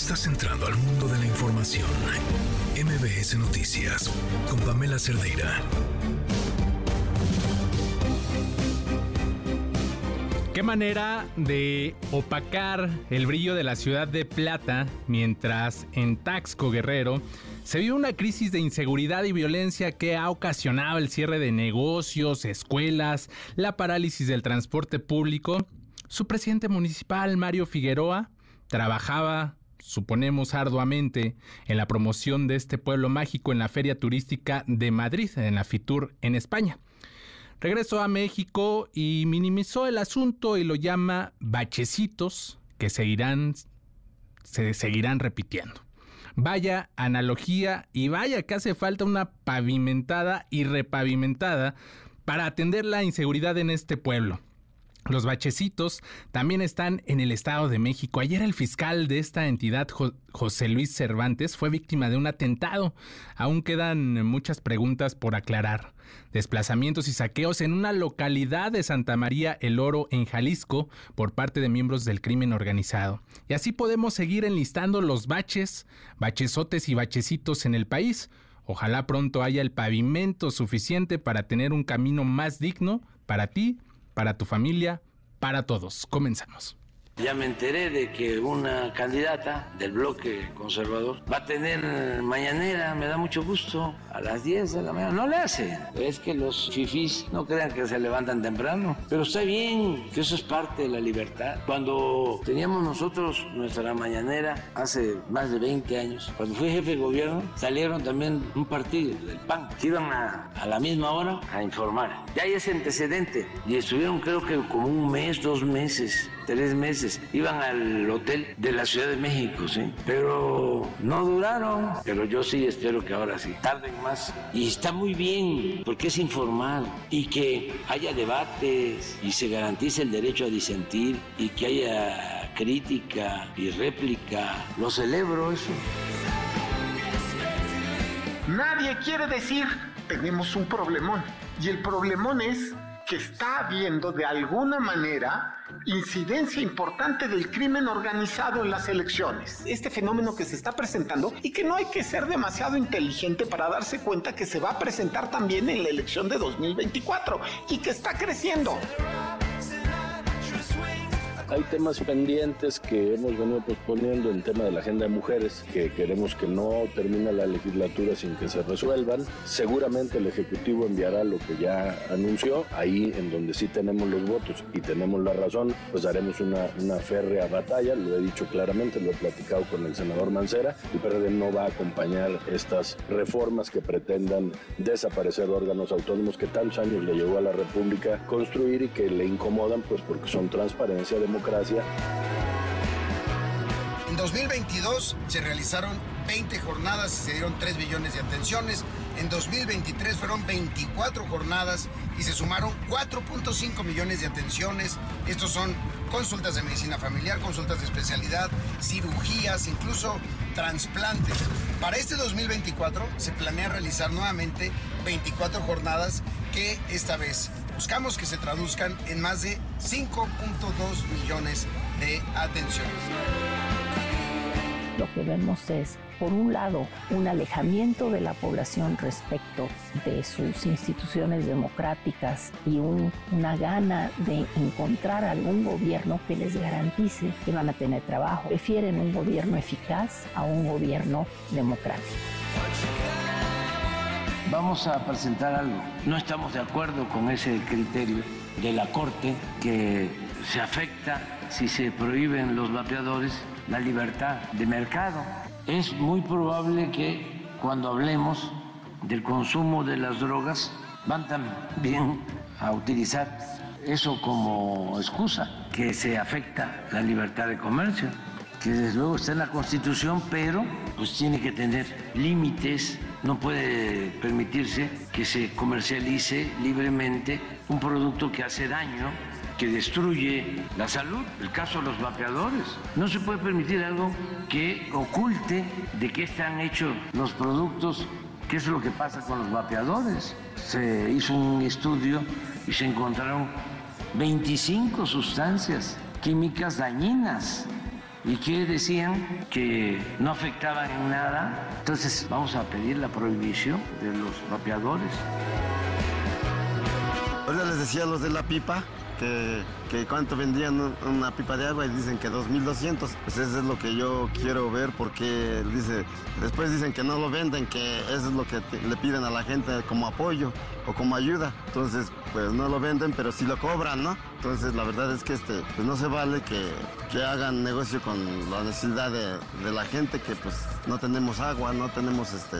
Estás entrando al mundo de la información. MBS Noticias con Pamela Cerdeira. Qué manera de opacar el brillo de la ciudad de Plata mientras en Taxco Guerrero se vive una crisis de inseguridad y violencia que ha ocasionado el cierre de negocios, escuelas, la parálisis del transporte público. Su presidente municipal, Mario Figueroa, trabajaba, suponemos arduamente, en la promoción de este pueblo mágico en la Feria Turística de Madrid, en la Fitur, en España. Regresó a México y minimizó el asunto y lo llama bachecitos que seguirán, se seguirán repitiendo. Vaya analogía y vaya que hace falta una pavimentada y repavimentada para atender la inseguridad en este pueblo. Los bachecitos también están en el Estado de México. Ayer el fiscal de esta entidad, José Luis Cervantes, fue víctima de un atentado. Aún quedan muchas preguntas por aclarar. Desplazamientos y saqueos en una localidad de Santa María el Oro, en Jalisco, por parte de miembros del crimen organizado. Y así podemos seguir enlistando los baches, bachesotes y bachecitos en el país. Ojalá pronto haya el pavimento suficiente para tener un camino más digno para ti para tu familia, para todos. Comenzamos. Ya me enteré de que una candidata del bloque conservador va a tener mañanera, me da mucho gusto, a las 10 de la mañana. No le hace. Es que los fifís no crean que se levantan temprano. Pero está bien, que eso es parte de la libertad. Cuando teníamos nosotros nuestra mañanera hace más de 20 años, cuando fui jefe de gobierno, salieron también un partido del PAN, que iban a, a la misma hora a informar. Ya hay ese antecedente. Y estuvieron creo que como un mes, dos meses, tres meses Iban al hotel de la Ciudad de México, sí. Pero no duraron. Pero yo sí espero que ahora sí. Tarden más. Y está muy bien, porque es informal. Y que haya debates y se garantice el derecho a disentir y que haya crítica y réplica. Lo celebro eso. Nadie quiere decir tenemos un problemón. Y el problemón es que está habiendo de alguna manera incidencia importante del crimen organizado en las elecciones. Este fenómeno que se está presentando y que no hay que ser demasiado inteligente para darse cuenta que se va a presentar también en la elección de 2024 y que está creciendo. Hay temas pendientes que hemos venido posponiendo en tema de la agenda de mujeres, que queremos que no termine la legislatura sin que se resuelvan. Seguramente el Ejecutivo enviará lo que ya anunció, ahí en donde sí tenemos los votos y tenemos la razón, pues haremos una, una férrea batalla, lo he dicho claramente, lo he platicado con el senador Mancera, el PRD no va a acompañar estas reformas que pretendan desaparecer órganos autónomos que tantos años le llevó a la República construir y que le incomodan pues porque son transparencia, democracia, en 2022 se realizaron 20 jornadas y se dieron 3 millones de atenciones. En 2023 fueron 24 jornadas y se sumaron 4.5 millones de atenciones. Estos son consultas de medicina familiar, consultas de especialidad, cirugías, incluso trasplantes. Para este 2024 se planea realizar nuevamente 24 jornadas que esta vez buscamos que se traduzcan en más de 5.2 millones de atenciones. Lo que vemos es, por un lado, un alejamiento de la población respecto de sus instituciones democráticas y una gana de encontrar algún gobierno que les garantice que van a tener trabajo. Prefieren un gobierno eficaz a un gobierno democrático vamos a presentar algo. No estamos de acuerdo con ese criterio de la Corte que se afecta si se prohíben los vapeadores la libertad de mercado. Es muy probable que cuando hablemos del consumo de las drogas van también a utilizar eso como excusa, que se afecta la libertad de comercio, que desde luego está en la Constitución, pero pues tiene que tener límites no puede permitirse que se comercialice libremente un producto que hace daño, que destruye la salud, el caso de los vapeadores. No se puede permitir algo que oculte de qué están hechos los productos, qué es lo que pasa con los vapeadores. Se hizo un estudio y se encontraron 25 sustancias químicas dañinas y que decían que no afectaban en nada. Entonces vamos a pedir la prohibición de los vapeadores. Ahora les decía los de la pipa que, cuánto vendían una pipa de agua y dicen que 2.200. Pues eso es lo que yo quiero ver porque dice, después dicen que no lo venden, que eso es lo que le piden a la gente como apoyo o como ayuda. Entonces, pues no lo venden, pero sí lo cobran, ¿no? Entonces, la verdad es que este, pues no se vale que, que hagan negocio con la necesidad de la gente, que pues no tenemos agua, no tenemos este,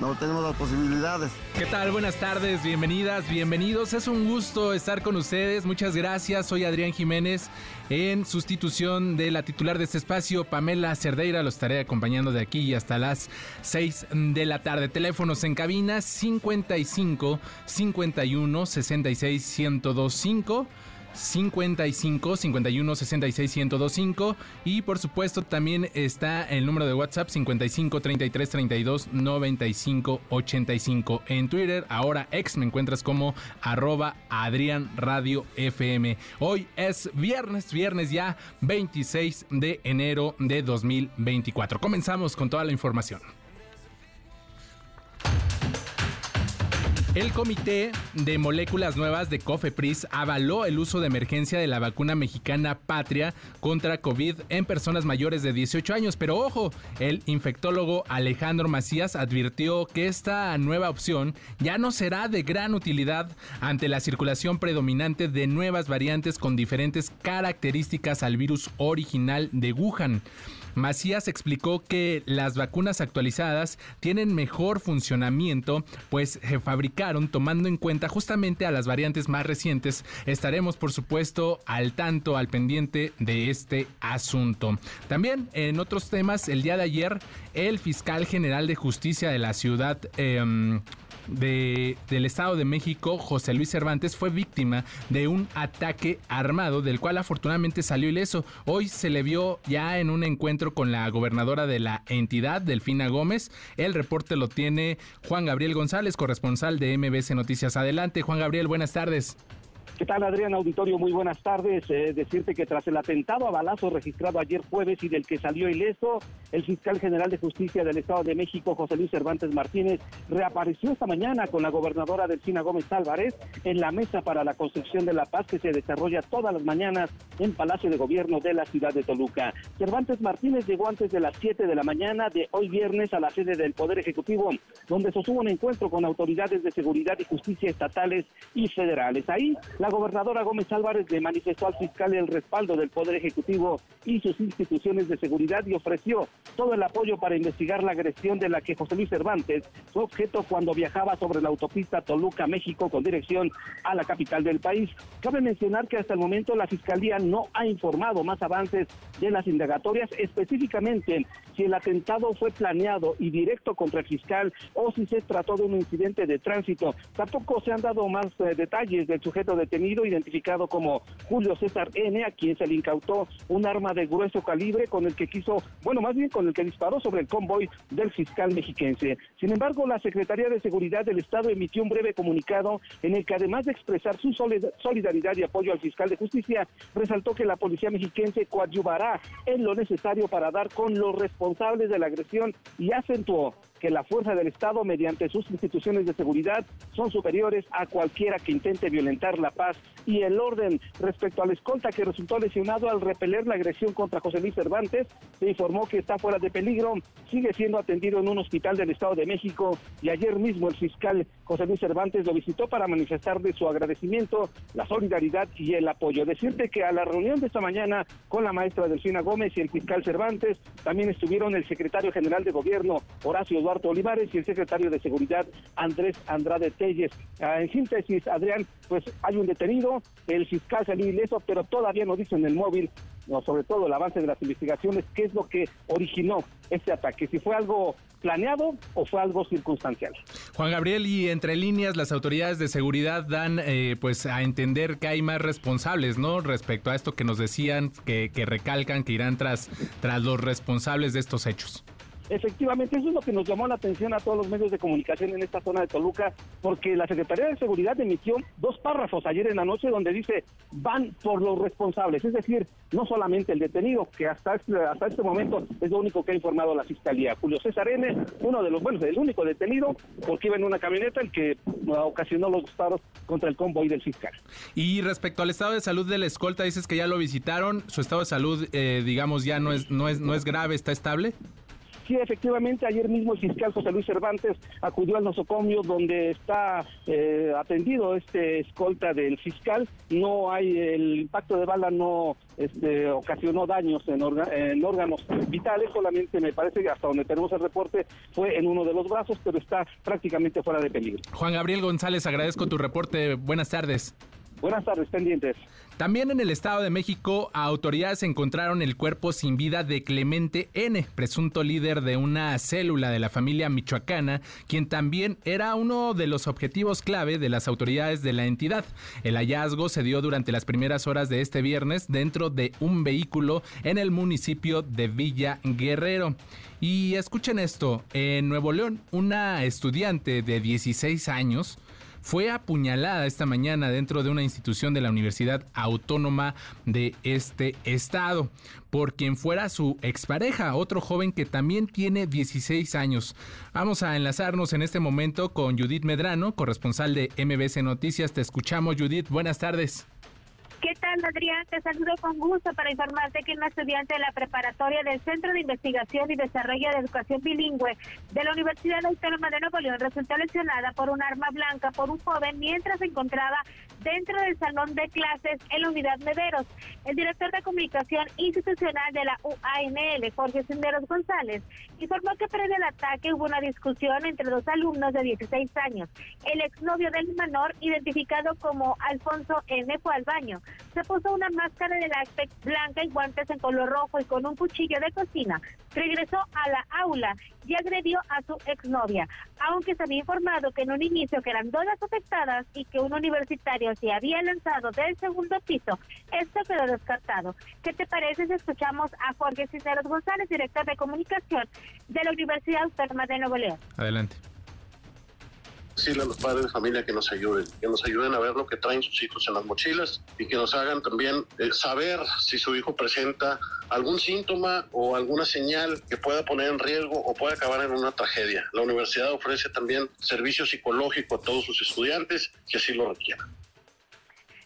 no tenemos las posibilidades. ¿Qué tal? Buenas tardes, bienvenidas, bienvenidos. Es un gusto estar con ustedes. Muchas gracias. Soy Adrián Jiménez en sustitución de la titular de este espacio, Pamela Cerdeira. Lo estaré acompañando de aquí hasta las 6 de la tarde. Teléfonos en cabina 55 51 66 1025. 55 51 66 1025 y por supuesto también está el número de WhatsApp 55 33 32 95 85 en Twitter ahora ex me encuentras como arroba Adrián Radio FM hoy es viernes viernes ya 26 de enero de 2024 comenzamos con toda la información El Comité de Moléculas Nuevas de COFEPRIS avaló el uso de emergencia de la vacuna mexicana Patria contra COVID en personas mayores de 18 años. Pero ojo, el infectólogo Alejandro Macías advirtió que esta nueva opción ya no será de gran utilidad ante la circulación predominante de nuevas variantes con diferentes características al virus original de Wuhan. Macías explicó que las vacunas actualizadas tienen mejor funcionamiento, pues se fabricaron tomando en cuenta justamente a las variantes más recientes. Estaremos, por supuesto, al tanto, al pendiente de este asunto. También en otros temas, el día de ayer, el fiscal general de justicia de la ciudad... Eh, de, del Estado de México, José Luis Cervantes, fue víctima de un ataque armado, del cual afortunadamente salió ileso. Hoy se le vio ya en un encuentro con la gobernadora de la entidad, Delfina Gómez. El reporte lo tiene Juan Gabriel González, corresponsal de MBC Noticias. Adelante, Juan Gabriel, buenas tardes. ¿Qué tal, Adrián Auditorio? Muy buenas tardes. Eh, decirte que tras el atentado a balazo registrado ayer jueves y del que salió ileso, el fiscal general de justicia del Estado de México, José Luis Cervantes Martínez, reapareció esta mañana con la gobernadora Delfina Gómez Álvarez en la mesa para la construcción de la paz que se desarrolla todas las mañanas en Palacio de Gobierno de la ciudad de Toluca. Cervantes Martínez llegó antes de las 7 de la mañana de hoy viernes a la sede del Poder Ejecutivo, donde sostuvo un encuentro con autoridades de seguridad y justicia estatales y federales. Ahí, la gobernadora Gómez Álvarez le manifestó al fiscal el respaldo del Poder Ejecutivo y sus instituciones de seguridad y ofreció todo el apoyo para investigar la agresión de la que José Luis Cervantes fue objeto cuando viajaba sobre la autopista Toluca, México, con dirección a la capital del país. Cabe mencionar que hasta el momento la Fiscalía no ha informado más avances de las indagatorias, específicamente si el atentado fue planeado y directo contra el fiscal o si se trató de un incidente de tránsito. Tampoco se han dado más eh, detalles del sujeto detenido identificado como Julio César N, a quien se le incautó un arma de grueso calibre con el que quiso, bueno, más bien con el que disparó sobre el convoy del fiscal mexiquense. Sin embargo, la Secretaría de Seguridad del Estado emitió un breve comunicado en el que además de expresar su solidaridad y apoyo al fiscal de justicia, resaltó que la policía mexiquense coadyuvará en lo necesario para dar con los responsables de la agresión y acentuó que la fuerza del Estado, mediante sus instituciones de seguridad, son superiores a cualquiera que intente violentar la paz y el orden. Respecto al escolta que resultó lesionado al repeler la agresión contra José Luis Cervantes, se informó que está fuera de peligro, sigue siendo atendido en un hospital del Estado de México y ayer mismo el fiscal José Luis Cervantes lo visitó para manifestarle su agradecimiento, la solidaridad y el apoyo. Decirte que a la reunión de esta mañana con la maestra Delfina Gómez y el fiscal Cervantes también estuvieron el secretario general de gobierno Horacio Eduardo Olivares y el secretario de Seguridad Andrés Andrade Telles. Ah, en síntesis, Adrián, pues hay un detenido, el fiscal salió ileso, pero todavía no dice en el móvil, no, sobre todo el avance de las investigaciones, qué es lo que originó este ataque, si fue algo planeado o fue algo circunstancial. Juan Gabriel, y entre líneas las autoridades de seguridad dan eh, pues a entender que hay más responsables, ¿no? Respecto a esto que nos decían, que, que recalcan que irán tras, tras los responsables de estos hechos. Efectivamente, eso es lo que nos llamó la atención a todos los medios de comunicación en esta zona de Toluca, porque la Secretaría de Seguridad emitió dos párrafos ayer en la noche donde dice van por los responsables, es decir, no solamente el detenido, que hasta este, hasta este momento es lo único que ha informado la Fiscalía. Julio César N., uno de los, bueno, el único detenido, porque iba en una camioneta el que ocasionó los disparos contra el convoy del fiscal. Y respecto al estado de salud de la escolta, dices que ya lo visitaron, su estado de salud, eh, digamos, ya no es, no es, no es grave, está estable. Sí, efectivamente, ayer mismo el fiscal José Luis Cervantes acudió al nosocomio donde está eh, atendido este escolta del fiscal. No hay, el impacto de bala no este, ocasionó daños en, en órganos vitales, solamente me parece que hasta donde tenemos el reporte fue en uno de los brazos, pero está prácticamente fuera de peligro. Juan Gabriel González, agradezco tu reporte. Buenas tardes. Buenas tardes, pendientes. También en el Estado de México, autoridades encontraron el cuerpo sin vida de Clemente N., presunto líder de una célula de la familia michoacana, quien también era uno de los objetivos clave de las autoridades de la entidad. El hallazgo se dio durante las primeras horas de este viernes dentro de un vehículo en el municipio de Villa Guerrero. Y escuchen esto, en Nuevo León, una estudiante de 16 años, fue apuñalada esta mañana dentro de una institución de la Universidad Autónoma de este estado por quien fuera su expareja, otro joven que también tiene 16 años. Vamos a enlazarnos en este momento con Judith Medrano, corresponsal de MBC Noticias. Te escuchamos, Judith. Buenas tardes. ¿Qué tal, Adrián? Te saludo con gusto para informarte que una estudiante de la preparatoria del Centro de Investigación y Desarrollo de Educación Bilingüe de la Universidad Autónoma de Nuevo León resultó lesionada por un arma blanca por un joven mientras se encontraba dentro del salón de clases en la unidad Mederos. El director de comunicación institucional de la UANL, Jorge Senderos González, informó que previo al ataque hubo una discusión entre dos alumnos de 16 años. El exnovio del menor, identificado como Alfonso N., fue al baño se puso una máscara de látex blanca y guantes en color rojo y con un cuchillo de cocina. Regresó a la aula y agredió a su exnovia, aunque se había informado que en un inicio que eran dos las afectadas y que un universitario se había lanzado del segundo piso. Esto quedó descartado. ¿Qué te parece si escuchamos a Jorge Cisneros González, director de comunicación de la Universidad Autónoma de Nuevo León? Adelante decirle a los padres de familia que nos ayuden, que nos ayuden a ver lo que traen sus hijos en las mochilas y que nos hagan también eh, saber si su hijo presenta algún síntoma o alguna señal que pueda poner en riesgo o pueda acabar en una tragedia. La universidad ofrece también servicio psicológico a todos sus estudiantes que así lo requieran.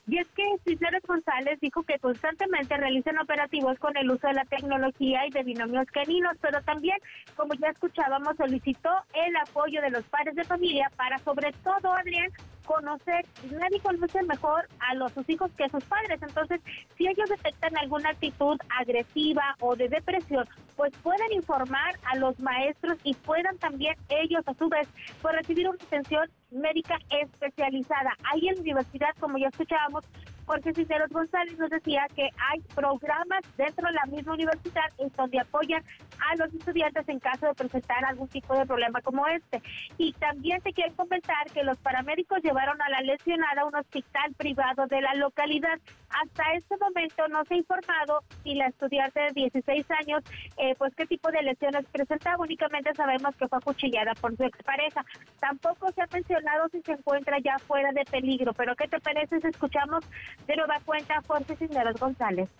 Y es que Cisneros González dijo que constantemente realizan operativos con el uso de la tecnología y de binomios caninos, pero también, como ya escuchábamos, solicitó el apoyo de los padres de familia para, sobre todo, Adrián, conocer, nadie conoce mejor a los sus hijos que a sus padres. Entonces, si ellos detectan alguna actitud agresiva o de depresión, pues pueden informar a los maestros y puedan también ellos a su vez pues, recibir una atención médica especializada. Ahí en la universidad, como ya escuchábamos, Jorge Cisneros González nos decía que hay programas dentro de la misma universidad en donde apoyan a los estudiantes en caso de presentar algún tipo de problema como este. Y también te quiero comentar que los paramédicos llevaron a la lesionada a un hospital privado de la localidad. Hasta este momento no se ha informado si la estudiante de 16 años, eh, pues qué tipo de lesiones presentaba. Únicamente sabemos que fue acuchillada por su expareja. Tampoco se ha mencionado si se encuentra ya fuera de peligro. Pero ¿qué te parece si escuchamos de nueva cuenta Jorge Cisneros González?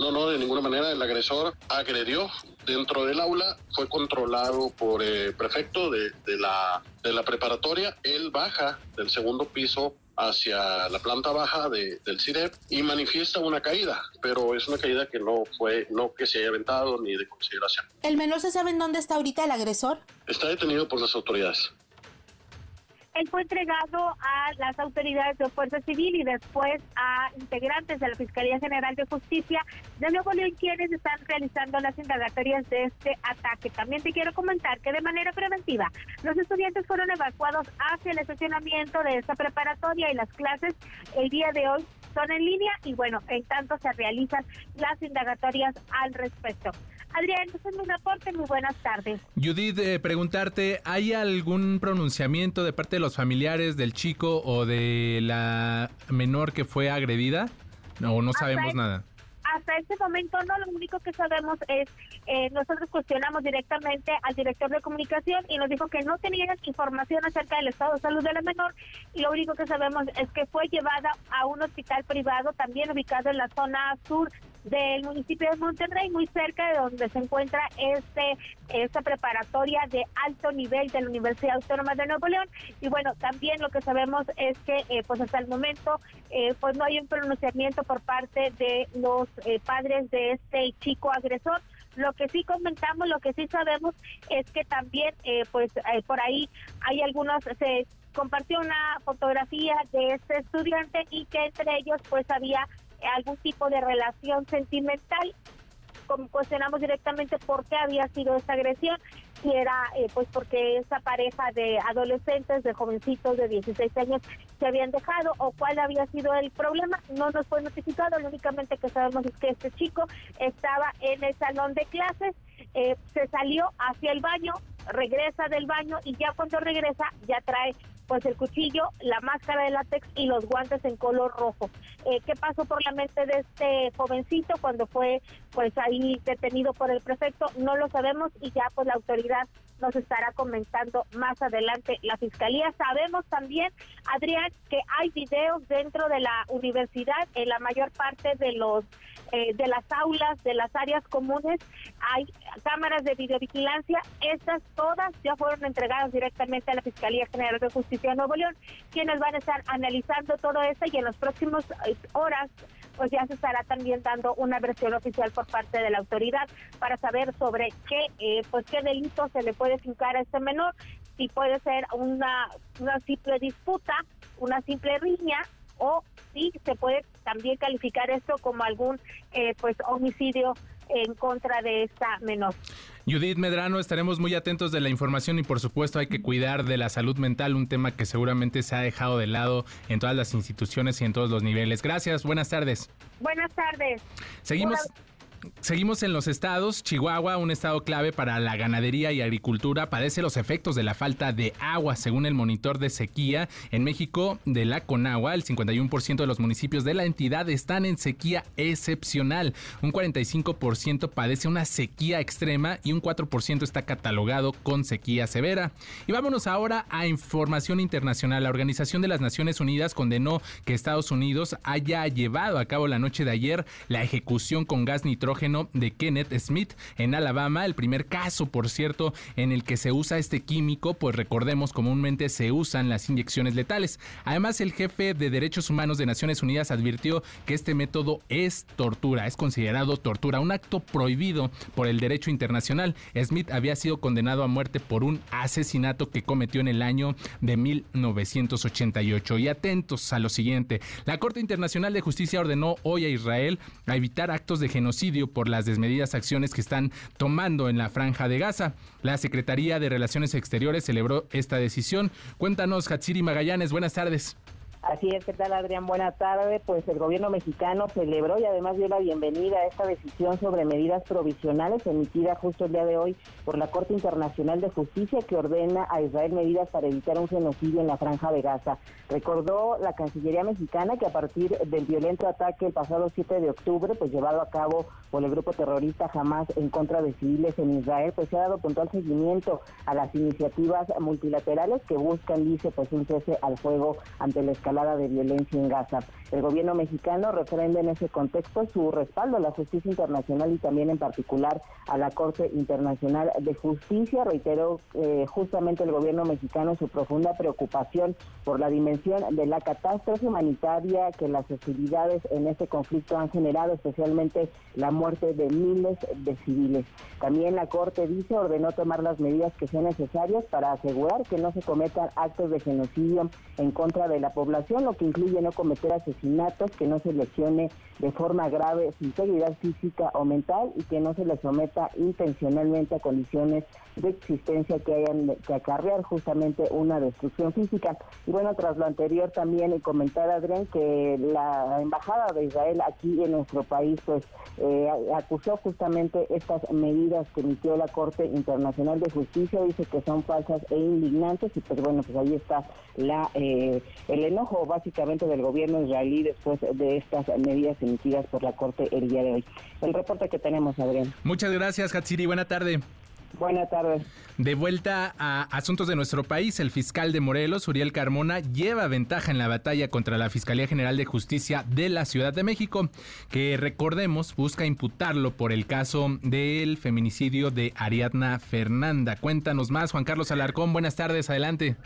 No, no, de ninguna manera. El agresor agredió dentro del aula, fue controlado por el eh, prefecto de, la, de la preparatoria. Él baja del segundo piso hacia la planta baja del CIREP y manifiesta una caída, pero es una caída que no fue, no que se haya aventado ni de consideración. ¿El menor se sabe en dónde está ahorita el agresor? Está detenido por las autoridades. Él fue entregado a las autoridades de Fuerza Civil y después a integrantes de la Fiscalía General de Justicia de Nuevo León quienes están realizando las indagatorias de este ataque. También te quiero comentar que de manera preventiva los estudiantes fueron evacuados hacia el estacionamiento de esta preparatoria y las clases el día de hoy son en línea y bueno, en tanto se realizan las indagatorias al respecto. Adrián, es un aporte, muy buenas tardes. Judith, eh, preguntarte, ¿hay algún pronunciamiento de parte de los familiares del chico o de la menor que fue agredida? ¿O no sabemos nada? hasta este momento no, lo único que sabemos es, eh, nosotros cuestionamos directamente al director de comunicación y nos dijo que no tenían información acerca del estado de salud de la menor y lo único que sabemos es que fue llevada a un hospital privado también ubicado en la zona sur del municipio de Monterrey, muy cerca de donde se encuentra este esta preparatoria de alto nivel de la Universidad Autónoma de Nuevo León. Y bueno, también lo que sabemos es que eh, pues hasta el momento eh, pues no hay un pronunciamiento por parte de los eh, padres de este chico agresor. Lo que sí comentamos, lo que sí sabemos es que también pues por ahí hay algunos se compartió una fotografía de este estudiante y que entre ellos pues había algún tipo de relación sentimental. Como cuestionamos directamente por qué había sido esa agresión, si era eh, pues porque esa pareja de adolescentes, de jovencitos de 16 años se habían dejado o cuál había sido el problema, no nos fue notificado, lo únicamente que sabemos es que este chico estaba en el salón de clases, eh, se salió hacia el baño, regresa del baño y ya cuando regresa ya trae pues el cuchillo, la máscara de látex y los guantes en color rojo. Eh, ¿Qué pasó por la mente de este jovencito cuando fue pues ahí detenido por el prefecto? No lo sabemos y ya pues la autoridad nos estará comentando más adelante la fiscalía. Sabemos también, Adrián, que hay videos dentro de la universidad en la mayor parte de los eh, de las aulas, de las áreas comunes, hay cámaras de videovigilancia. Estas todas ya fueron entregadas directamente a la Fiscalía General de Justicia de Nuevo León, quienes van a estar analizando todo esto y en las próximas eh, horas pues ya se estará también dando una versión oficial por parte de la autoridad para saber sobre qué eh, pues qué delito se le puede fincar a este menor, si puede ser una, una simple disputa, una simple riña o si se puede también calificar esto como algún eh, pues homicidio en contra de esta menor. Judith Medrano, estaremos muy atentos de la información y por supuesto hay que cuidar de la salud mental, un tema que seguramente se ha dejado de lado en todas las instituciones y en todos los niveles. Gracias, buenas tardes. Buenas tardes. Seguimos. Seguimos en los estados. Chihuahua, un estado clave para la ganadería y agricultura, padece los efectos de la falta de agua, según el monitor de sequía. En México, de la Conagua, el 51% de los municipios de la entidad están en sequía excepcional. Un 45% padece una sequía extrema y un 4% está catalogado con sequía severa. Y vámonos ahora a información internacional. La Organización de las Naciones Unidas condenó que Estados Unidos haya llevado a cabo la noche de ayer la ejecución con gas nitrógeno de Kenneth Smith en Alabama, el primer caso, por cierto, en el que se usa este químico, pues recordemos comúnmente se usan las inyecciones letales. Además, el jefe de Derechos Humanos de Naciones Unidas advirtió que este método es tortura, es considerado tortura, un acto prohibido por el derecho internacional. Smith había sido condenado a muerte por un asesinato que cometió en el año de 1988. Y atentos a lo siguiente, la Corte Internacional de Justicia ordenó hoy a Israel a evitar actos de genocidio por las desmedidas acciones que están tomando en la franja de Gaza. La Secretaría de Relaciones Exteriores celebró esta decisión. Cuéntanos, Hatsiri Magallanes, buenas tardes. Así es, ¿qué tal Adrián? Buena tarde. Pues el gobierno mexicano celebró y además dio la bienvenida a esta decisión sobre medidas provisionales emitida justo el día de hoy por la Corte Internacional de Justicia que ordena a Israel medidas para evitar un genocidio en la franja de Gaza. Recordó la Cancillería mexicana que a partir del violento ataque el pasado 7 de octubre, pues llevado a cabo por el grupo terrorista Hamas en contra de civiles en Israel, pues se ha dado puntual seguimiento a las iniciativas multilaterales que buscan, dice, pues un cese al fuego ante la escalada de violencia en Gaza. El gobierno mexicano refrenda en ese contexto su respaldo a la justicia internacional y también en particular a la Corte Internacional de Justicia. Reiteró eh, justamente el gobierno mexicano su profunda preocupación por la dimensión de la catástrofe humanitaria que las hostilidades en este conflicto han generado, especialmente la muerte de miles de civiles. También la Corte dice ordenó tomar las medidas que sean necesarias para asegurar que no se cometan actos de genocidio en contra de la población lo que incluye no cometer asesinatos, que no se lesione de forma grave su integridad física o mental y que no se le someta intencionalmente a condiciones de existencia que hayan que acarrear justamente una destrucción física. Y bueno, tras lo anterior también comentar, Adrián, que la Embajada de Israel aquí en nuestro país pues eh, acusó justamente estas medidas que emitió la Corte Internacional de Justicia, dice que son falsas e indignantes y pues bueno, pues ahí está la eh, el enojo enojo básicamente del gobierno israelí después de estas medidas emitidas por la Corte el día de hoy. El reporte que tenemos, Adrián. Muchas gracias, Hatsiri. Buena tarde. Buenas tardes. De vuelta a asuntos de nuestro país, el fiscal de Morelos, Uriel Carmona, lleva ventaja en la batalla contra la Fiscalía General de Justicia de la Ciudad de México, que recordemos busca imputarlo por el caso del feminicidio de Ariadna Fernanda. Cuéntanos más, Juan Carlos Alarcón. Buenas tardes, adelante.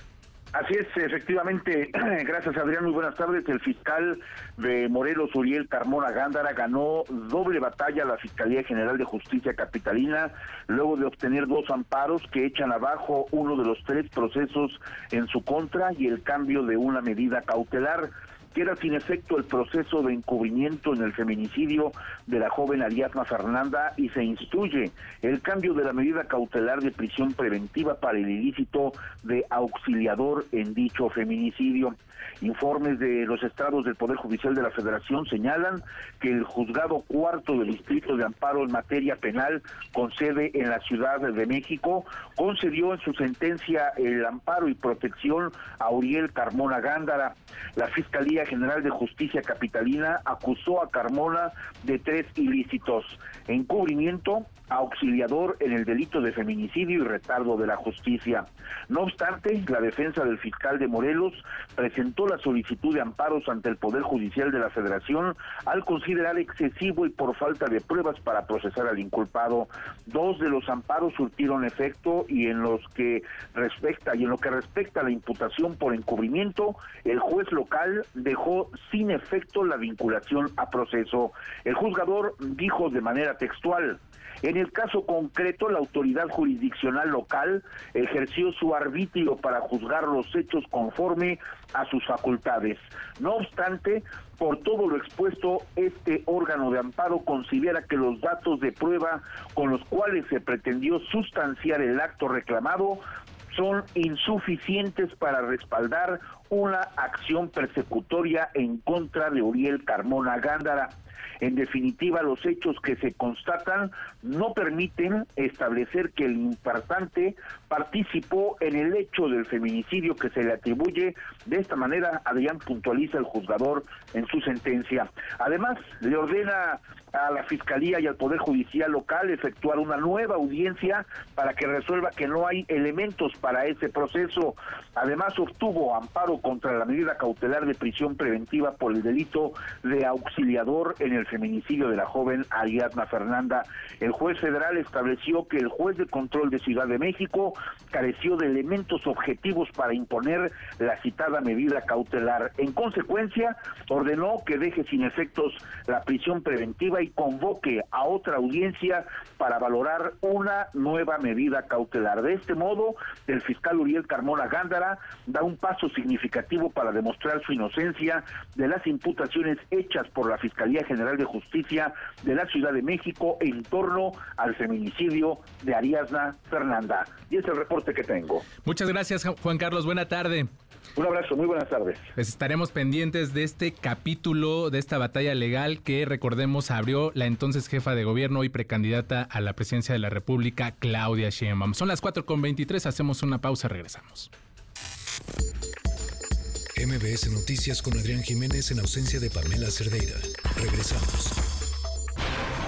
Así es, efectivamente. Gracias, Adrián. Muy buenas tardes. El fiscal de Morelos, Uriel Carmona Gándara, ganó doble batalla a la Fiscalía General de Justicia Capitalina, luego de obtener dos amparos que echan abajo uno de los tres procesos en su contra y el cambio de una medida cautelar queda sin efecto el proceso de encubrimiento en el feminicidio de la joven Ariadna Fernanda y se instruye el cambio de la medida cautelar de prisión preventiva para el ilícito de auxiliador en dicho feminicidio. Informes de los estados del Poder Judicial de la Federación señalan que el juzgado cuarto del Distrito de Amparo en materia penal con sede en la Ciudad de México concedió en su sentencia el amparo y protección a Uriel Carmona Gándara. La Fiscalía General de Justicia Capitalina acusó a Carmona de tres ilícitos, encubrimiento, auxiliador en el delito de feminicidio y retardo de la justicia. No obstante, la defensa del fiscal de Morelos presentó la solicitud de amparos ante el Poder Judicial de la Federación al considerar excesivo y por falta de pruebas para procesar al inculpado. Dos de los amparos surtieron efecto y en los que respecta y en lo que respecta a la imputación por encubrimiento, el juez local dejó sin efecto la vinculación a proceso. El juzgador dijo de manera textual en el caso concreto, la autoridad jurisdiccional local ejerció su arbitrio para juzgar los hechos conforme a sus facultades. No obstante, por todo lo expuesto, este órgano de amparo considera que los datos de prueba con los cuales se pretendió sustanciar el acto reclamado son insuficientes para respaldar una acción persecutoria en contra de Uriel Carmona Gándara. En definitiva, los hechos que se constatan no permiten establecer que el impartante participó en el hecho del feminicidio que se le atribuye. De esta manera, Adrián puntualiza el juzgador en su sentencia. Además, le ordena a la Fiscalía y al Poder Judicial local efectuar una nueva audiencia para que resuelva que no hay elementos para ese proceso. Además, obtuvo amparo contra la medida cautelar de prisión preventiva por el delito de auxiliador en el feminicidio de la joven Ariadna Fernanda. El juez federal estableció que el juez de control de Ciudad de México careció de elementos objetivos para imponer la citada medida cautelar. En consecuencia, ordenó que deje sin efectos la prisión preventiva convoque a otra audiencia para valorar una nueva medida cautelar. De este modo, el fiscal Uriel Carmona Gándara da un paso significativo para demostrar su inocencia de las imputaciones hechas por la Fiscalía General de Justicia de la Ciudad de México en torno al feminicidio de Ariadna Fernanda. Y es el reporte que tengo. Muchas gracias, Juan Carlos. Buena tarde. Un abrazo, muy buenas tardes. Pues estaremos pendientes de este capítulo, de esta batalla legal que, recordemos, abrió la entonces jefa de gobierno y precandidata a la presidencia de la República, Claudia Sheinbaum. Son las 4.23, hacemos una pausa, regresamos. MBS Noticias con Adrián Jiménez en ausencia de Pamela Cerdeira. Regresamos.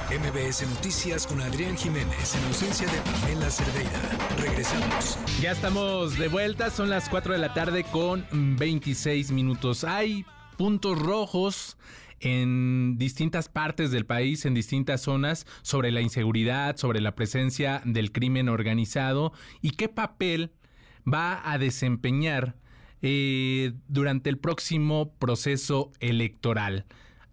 MBS Noticias con Adrián Jiménez en ausencia de Pamela Cerdeira. Regresamos. Ya estamos de vuelta, son las 4 de la tarde con 26 minutos. Hay puntos rojos en distintas partes del país, en distintas zonas, sobre la inseguridad, sobre la presencia del crimen organizado y qué papel va a desempeñar eh, durante el próximo proceso electoral.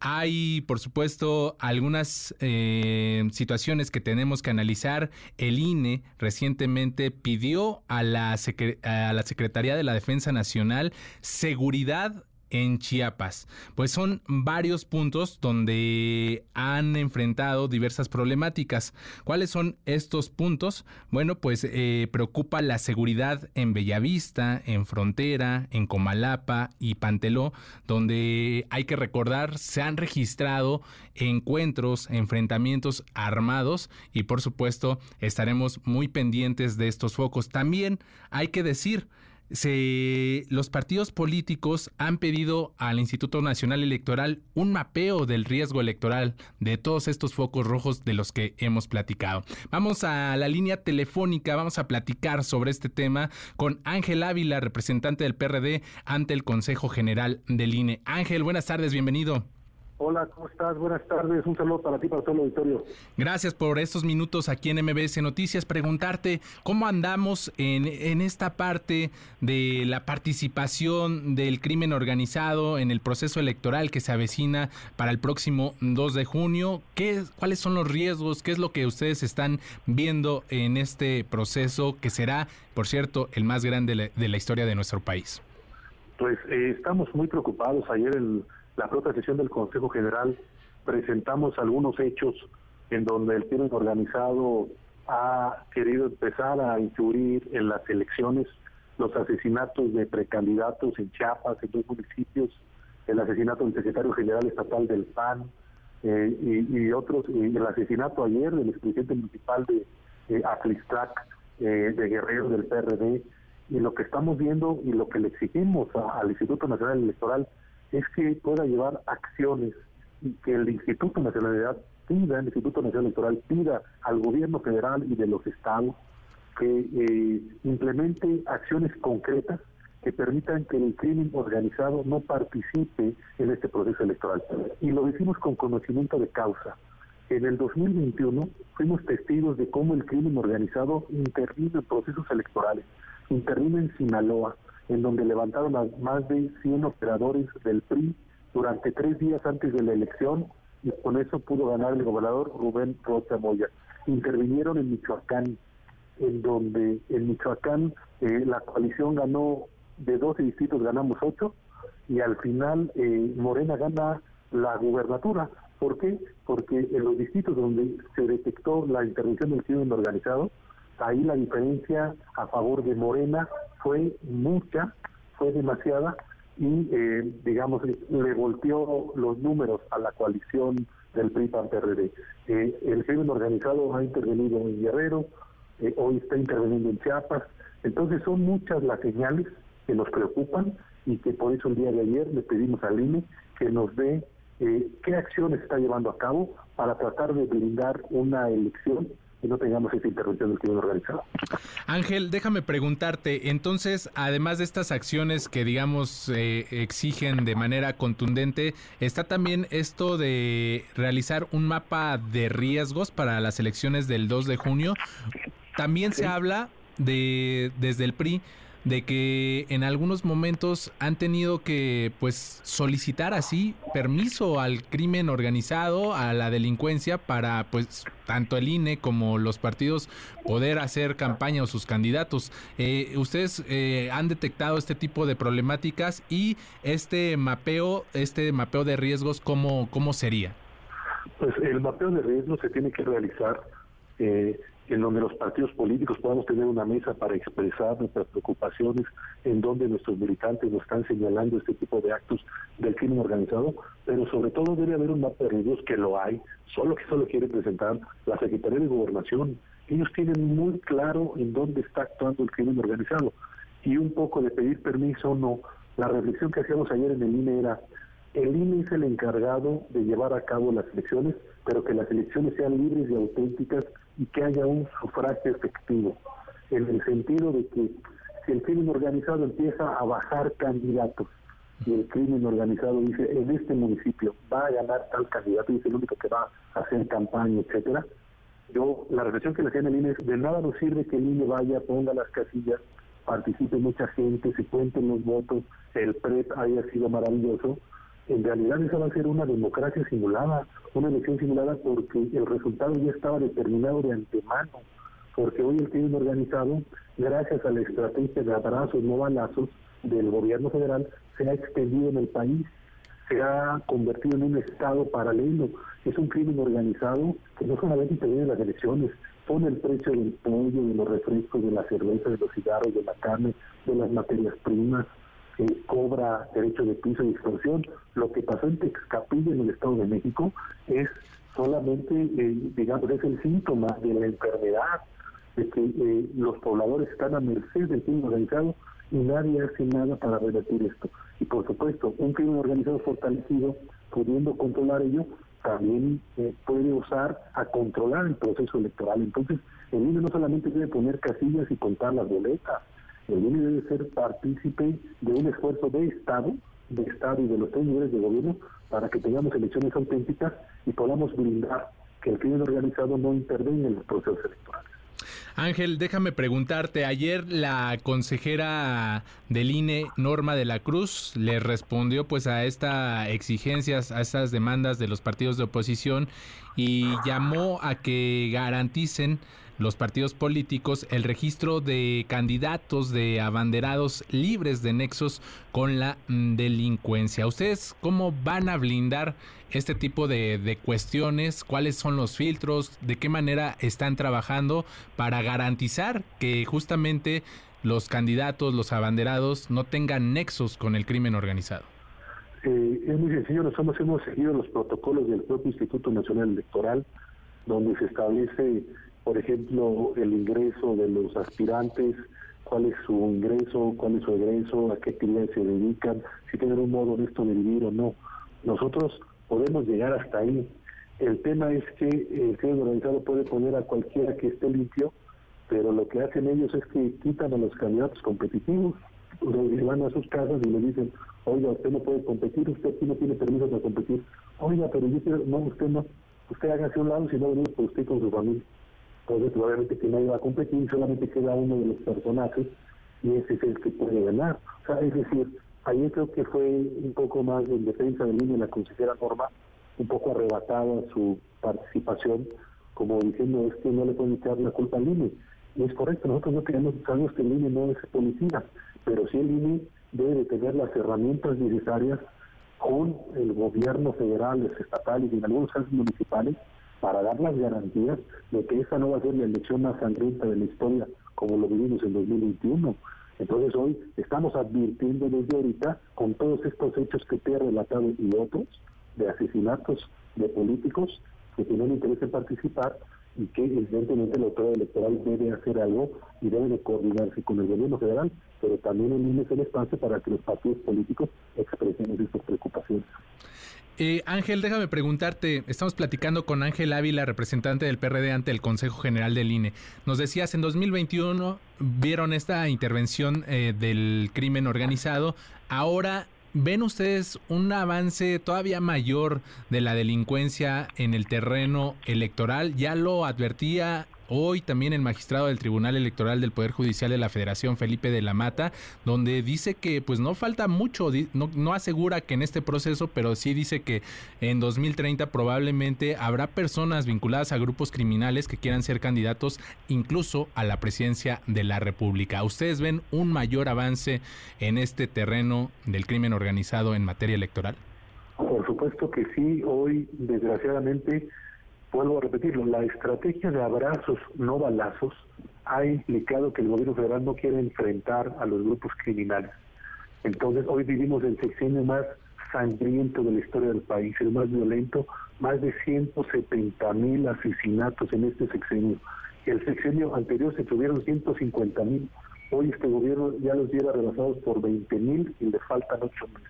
Hay, por supuesto, algunas eh, situaciones que tenemos que analizar. El INE recientemente pidió a la, a la Secretaría de la Defensa Nacional seguridad en Chiapas. Pues son varios puntos donde han enfrentado diversas problemáticas. ¿Cuáles son estos puntos? Bueno, pues eh, preocupa la seguridad en Bellavista, en Frontera, en Comalapa y Panteló, donde hay que recordar se han registrado encuentros, enfrentamientos armados y por supuesto estaremos muy pendientes de estos focos. También hay que decir, los partidos políticos han pedido al Instituto Nacional Electoral un mapeo del riesgo electoral de todos estos focos rojos de los que hemos platicado. Vamos a la línea telefónica, vamos a platicar sobre este tema con Ángel Ávila, representante del PRD ante el Consejo General del INE. Ángel, buenas tardes, bienvenido. Hola, ¿cómo estás? Buenas tardes. Un saludo para ti, para todo el auditorio. Gracias por estos minutos aquí en MBS Noticias. Preguntarte cómo andamos en, en esta parte de la participación del crimen organizado en el proceso electoral que se avecina para el próximo 2 de junio. ¿Qué, ¿Cuáles son los riesgos? ¿Qué es lo que ustedes están viendo en este proceso que será, por cierto, el más grande de la, historia de nuestro país? Pues eh, estamos muy preocupados. Ayer el la propia sesión del Consejo General presentamos algunos hechos en donde el crimen organizado ha querido empezar a incluir en las elecciones los asesinatos de precandidatos en Chiapas, en dos municipios, el asesinato del secretario general estatal del PAN eh, y, otros, y el asesinato ayer del expresidente municipal de eh, eh, de Guerrero del PRD, y lo que estamos viendo y lo que le exigimos al Instituto Nacional Electoral es que pueda llevar acciones y que el Instituto Nacional pida, el Instituto Nacional Electoral pida al gobierno federal y de los estados que eh, implemente acciones concretas que permitan que el crimen organizado no participe en este proceso electoral. Y lo decimos con conocimiento de causa. En el 2021 fuimos testigos de cómo el crimen organizado intervino en procesos electorales, intervino en Sinaloa, en donde levantaron a más de 100 operadores del PRI durante tres días antes de la elección y con eso pudo ganar el gobernador Rubén Rocha Moya. Intervinieron en Michoacán, en donde en Michoacán eh, la coalición ganó de 12 distritos, ganamos 8 y al final eh, Morena gana la gubernatura. ¿Por qué? Porque en los distritos donde se detectó la intervención del crimen organizado, ahí la diferencia a favor de Morena fue mucha, fue demasiada y eh, digamos le volteó los números a la coalición del PRI PAN PRD. Eh, el crimen organizado ha intervenido en Guerrero, eh, hoy está interviniendo en Chiapas, entonces son muchas las señales que nos preocupan y que por eso el día de ayer le pedimos al INE que nos dé qué acciones está llevando a cabo para tratar de blindar una elección y no tengamos esa intervención del crimen organizado. Ángel, déjame preguntarte, entonces, además de estas acciones que, digamos, eh, exigen de manera contundente, ¿está también esto de realizar un mapa de riesgos para las elecciones del 2 de junio? También se habla de, desde el PRI, de que en algunos momentos han tenido que pues solicitar así permiso al crimen organizado, a la delincuencia para pues tanto el INE como los partidos poder hacer campaña o sus candidatos. Eh, ustedes eh, han detectado este tipo de problemáticas y este mapeo, este mapeo de riesgos, ¿cómo, cómo sería? Pues el mapeo de riesgos se tiene que realizar eh, en donde los partidos políticos podamos tener una mesa para expresar nuestras preocupaciones, en donde nuestros militantes nos están señalando este tipo de actos del crimen organizado, pero sobre todo debe haber un mapa de riesgos que lo hay, solo que solo quiere presentar la Secretaría de Gobernación. Ellos tienen muy claro en dónde está actuando el crimen organizado. Y un poco de pedir permiso o no, la reflexión que hacíamos ayer en el INE era, el INE es el encargado de llevar a cabo las elecciones, pero que las elecciones sean libres y auténticas y que haya un sufragio efectivo, en el sentido de que si el crimen organizado empieza a bajar candidatos y el crimen organizado dice en este municipio va a ganar tal candidato y es el único que va a hacer campaña, etcétera, yo la reflexión que le hacía en el INE es de nada nos sirve que el INE vaya, ponga las casillas, participe mucha gente, se cuenten los votos, el PREP haya sido maravilloso, en realidad esa va a ser una democracia simulada, una elección simulada porque el resultado ya estaba determinado de antemano, porque hoy el crimen organizado, gracias a la estrategia de abrazos, no balazos del gobierno federal, se ha extendido en el país, se ha convertido en un estado paralelo. Es un crimen organizado que no solamente interviene en las elecciones, pone el precio del pollo, de los refrescos, de la cerveza, de los cigarros, de la carne, de las materias primas, cobra derecho de piso y extorsión. Lo que pasó en Texcapilla, en el Estado de México, es solamente, eh, digamos, es el síntoma de la enfermedad, de que eh, los pobladores están a merced del crimen organizado y nadie hace nada para revertir esto. Y por supuesto, un crimen organizado fortalecido, pudiendo controlar ello, también eh, puede usar a controlar el proceso electoral. Entonces, el INE no solamente debe poner casillas y contar las boletas, el INE debe ser partícipe de un esfuerzo de Estado, de Estado y de los tres niveles de gobierno para que tengamos elecciones auténticas y podamos brindar que el crimen organizado no intervenga en los procesos electorales. Ángel, déjame preguntarte, ayer la consejera del INE, Norma de la Cruz, le respondió pues a estas exigencias, a estas demandas de los partidos de oposición y llamó a que garanticen los partidos políticos el registro de candidatos de abanderados libres de nexos con la mm, delincuencia. ¿Ustedes cómo van a blindar este tipo de, cuestiones? ¿Cuáles son los filtros? ¿De qué manera están trabajando para garantizar que justamente los candidatos, los abanderados, no tengan nexos con el crimen organizado? Eh, es muy sencillo, nosotros hemos seguido los protocolos del propio Instituto Nacional Electoral, donde se establece por ejemplo, el ingreso de los aspirantes, cuál es su ingreso, cuál es su egreso, a qué actividades se dedican, si tienen un modo honesto de vivir o no. Nosotros podemos llegar hasta ahí. El tema es que el crimen organizado puede poner a cualquiera que esté limpio, pero lo que hacen ellos es que quitan a los candidatos competitivos, van a sus casas y le dicen, oiga, usted no puede competir, usted aquí no tiene permiso para competir. Oiga, pero no, usted no, usted hágase un lado si no venimos por usted con su familia. Entonces, obviamente que nadie va a competir, solamente queda uno de los personajes y ese es el que puede ganar. Es decir, ahí creo que fue un poco más en defensa del niño la consejera Norma, un poco arrebatada su participación, como diciendo es que no le pueden echar la culpa al INE. Y es correcto, nosotros no queremos, sabemos que el INE no es policía, pero sí el INE debe de tener las herramientas necesarias con el gobierno federal, los estatales y en algunos casos municipales para dar las garantías de que esta no va a ser la elección más sangrienta de la historia como lo vivimos en 2021. Entonces hoy estamos advirtiendo desde ahorita con todos estos hechos que te he relatado y otros de asesinatos de políticos que tienen interés en participar y que evidentemente la autoridad electoral debe hacer algo y debe de coordinarse con el gobierno federal, pero también en el espacio para que los partidos políticos expresen estas preocupaciones. Eh, Ángel, déjame preguntarte, estamos platicando con Ángel Ávila, representante del PRD ante el Consejo General del INE. Nos decías, en 2021 vieron esta intervención eh, del crimen organizado, ahora ¿Ven ustedes un avance todavía mayor de la delincuencia en el terreno electoral? Ya lo advertía Hoy también el magistrado del Tribunal Electoral del Poder Judicial de la Federación, Felipe de la Mata, donde dice que pues no falta mucho, no, no asegura que en este proceso, pero sí dice que en 2030 probablemente habrá personas vinculadas a grupos criminales que quieran ser candidatos incluso a la presidencia de la República. ¿Ustedes ven un mayor avance en este terreno del crimen organizado en materia electoral? Por supuesto que sí, hoy desgraciadamente vuelvo a repetirlo, la estrategia de abrazos, no balazos, ha implicado que el gobierno federal no quiere enfrentar a los grupos criminales. Entonces, hoy vivimos el sexenio más sangriento de la historia del país, el más violento, más de 170 mil asesinatos en este sexenio. El sexenio anterior se tuvieron 150 mil. Hoy este gobierno ya los lleva rebasados por 20 mil y le faltan 8 meses.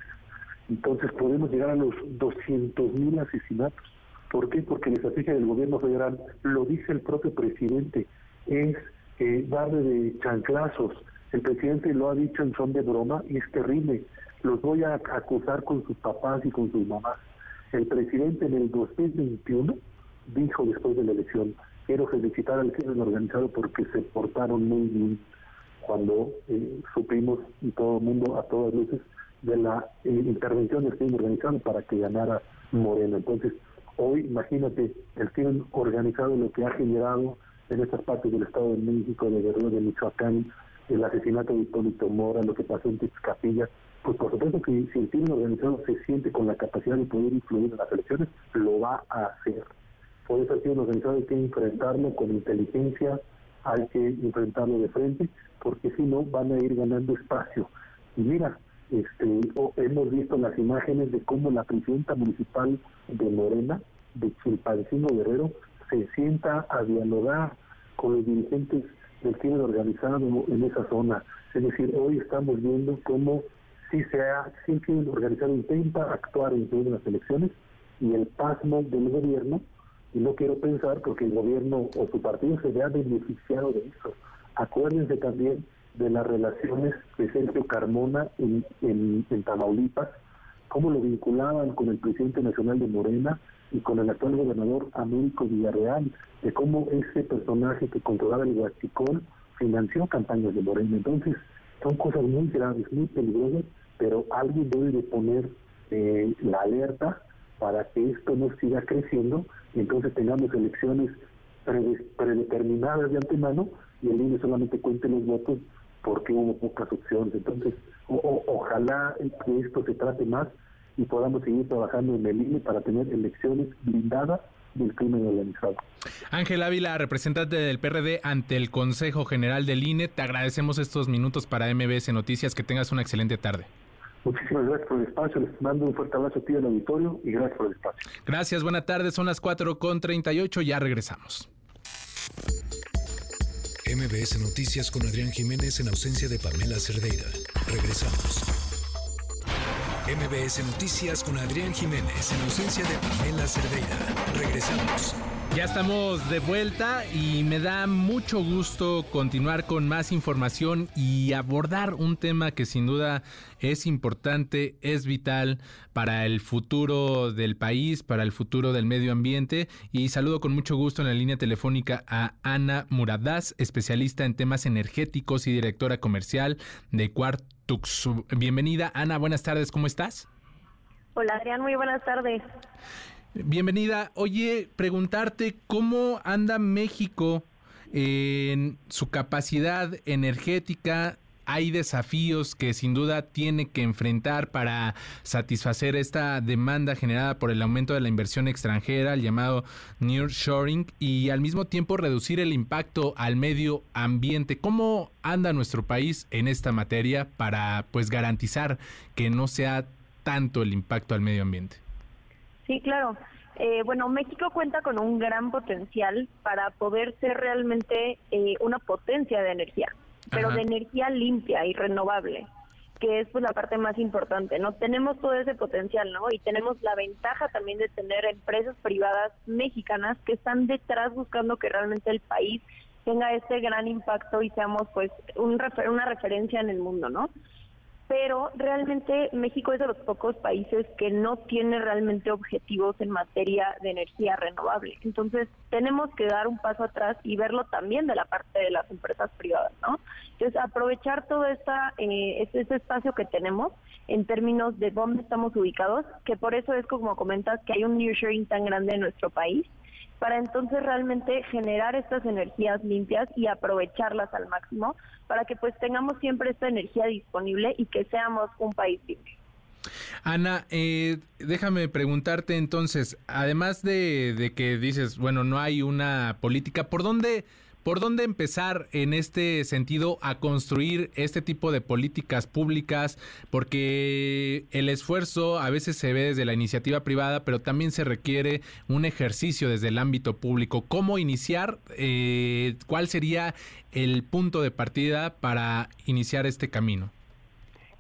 Entonces podemos llegar a los 200 mil asesinatos. ¿Por qué? Porque la estrategia del gobierno federal, lo dice el propio presidente, es eh, darle de chanclazos. El presidente lo ha dicho en son de broma y es terrible. Los voy a acusar con sus papás y con sus mamás. El presidente en el 2021 dijo después de la elección, quiero felicitar al crimen organizado porque se portaron muy bien cuando eh, supimos y todo el mundo a todas luces de la eh, intervención del crimen organizado para que ganara Moreno. Entonces, Hoy, imagínate, el crimen organizado lo que ha generado en estas partes del Estado de México, de Guerrero, de Michoacán, el asesinato de Hipólito Mora, lo que pasó en Texcapilla, pues por supuesto que si el crimen organizado se siente con la capacidad de poder influir en las elecciones, lo va a hacer. Por eso el crimen organizado hay que enfrentarlo con inteligencia, hay que enfrentarlo de frente, porque si no van a ir ganando espacio. Y mira, este, hemos visto las imágenes de cómo la presidenta municipal de Morena, de Chilpancino Guerrero, se sienta a dialogar con los dirigentes del crimen organizado en esa zona. Es decir, hoy estamos viendo cómo si, se ha, el organizado intenta actuar en todas las elecciones y el pasmo del gobierno, y no quiero pensar porque el gobierno o su partido se vea beneficiado de eso. Acuérdense también de las relaciones de Sergio Carmona en, en, Tamaulipas, cómo lo vinculaban con el presidente nacional de Morena y con el actual gobernador Américo Villarreal, de cómo ese personaje que controlaba el Huachicol financió campañas de Morena. Entonces, son cosas muy graves, muy peligrosas, pero alguien debe de poner eh, la alerta para que esto no siga creciendo y entonces tengamos elecciones predeterminadas de antemano y el INE solamente cuente los votos porque hubo pocas opciones. Entonces, ojalá que esto se trate más y podamos seguir trabajando en el INE para tener elecciones blindadas del crimen organizado. Ángel Ávila, representante del PRD ante el Consejo General del INE, te agradecemos estos minutos para MBS Noticias, que tengas una excelente tarde. Muchísimas gracias por el espacio, les mando un fuerte abrazo a ti en el auditorio y gracias por el espacio. Gracias, buena tarde, son las 4 con 38, ya regresamos. MBS Noticias con Adrián Jiménez en ausencia de Pamela Cerdeira. Regresamos. MBS Noticias con Adrián Jiménez en ausencia de Pamela Cerdeira. Regresamos. Ya estamos de vuelta y me da mucho gusto continuar con más información y abordar un tema que sin duda es importante, es vital para el futuro del país, para el futuro del medio ambiente. Y saludo con mucho gusto en la línea telefónica a Ana Muradaz, especialista en temas energéticos y directora comercial de Quartux. Bienvenida, Ana, buenas tardes, ¿cómo estás? Hola, Adrián, muy buenas tardes. Bienvenida. Oye, preguntarte cómo anda México en su capacidad energética. Hay desafíos que sin duda tiene que enfrentar para satisfacer esta demanda generada por el aumento de la inversión extranjera, el llamado nearshoring, y al mismo tiempo reducir el impacto al medio ambiente. ¿Cómo anda nuestro país en esta materia para pues garantizar que no sea tanto el impacto al medio ambiente? Sí, claro. Eh, bueno, México cuenta con un gran potencial para poder ser realmente eh, una potencia de energía, pero de energía limpia y renovable, que es pues la parte más importante, ¿no? Tenemos todo ese potencial, ¿no? Y tenemos la ventaja también de tener empresas privadas mexicanas que están detrás buscando que realmente el país tenga ese gran impacto y seamos pues un una referencia en el mundo, ¿no? Pero realmente México es de los pocos países que no tiene realmente objetivos en materia de energía renovable. Entonces, tenemos que dar un paso atrás y verlo también de la parte de las empresas privadas, ¿no? Entonces, aprovechar todo esta, eh, ese, espacio que tenemos en términos de dónde estamos ubicados, que por eso es como comentas que hay un new sharing tan grande en nuestro país para entonces realmente generar estas energías limpias y aprovecharlas al máximo para que pues tengamos siempre esta energía disponible y que seamos un país limpio. Ana, eh, déjame preguntarte entonces, además de, de que dices, bueno, no hay una política, ¿por dónde ¿Por dónde empezar en este sentido a construir este tipo de políticas públicas? Porque el esfuerzo a veces se ve desde la iniciativa privada, pero también se requiere un ejercicio desde el ámbito público. ¿Cómo iniciar? Eh, ¿Cuál sería el punto de partida para iniciar este camino?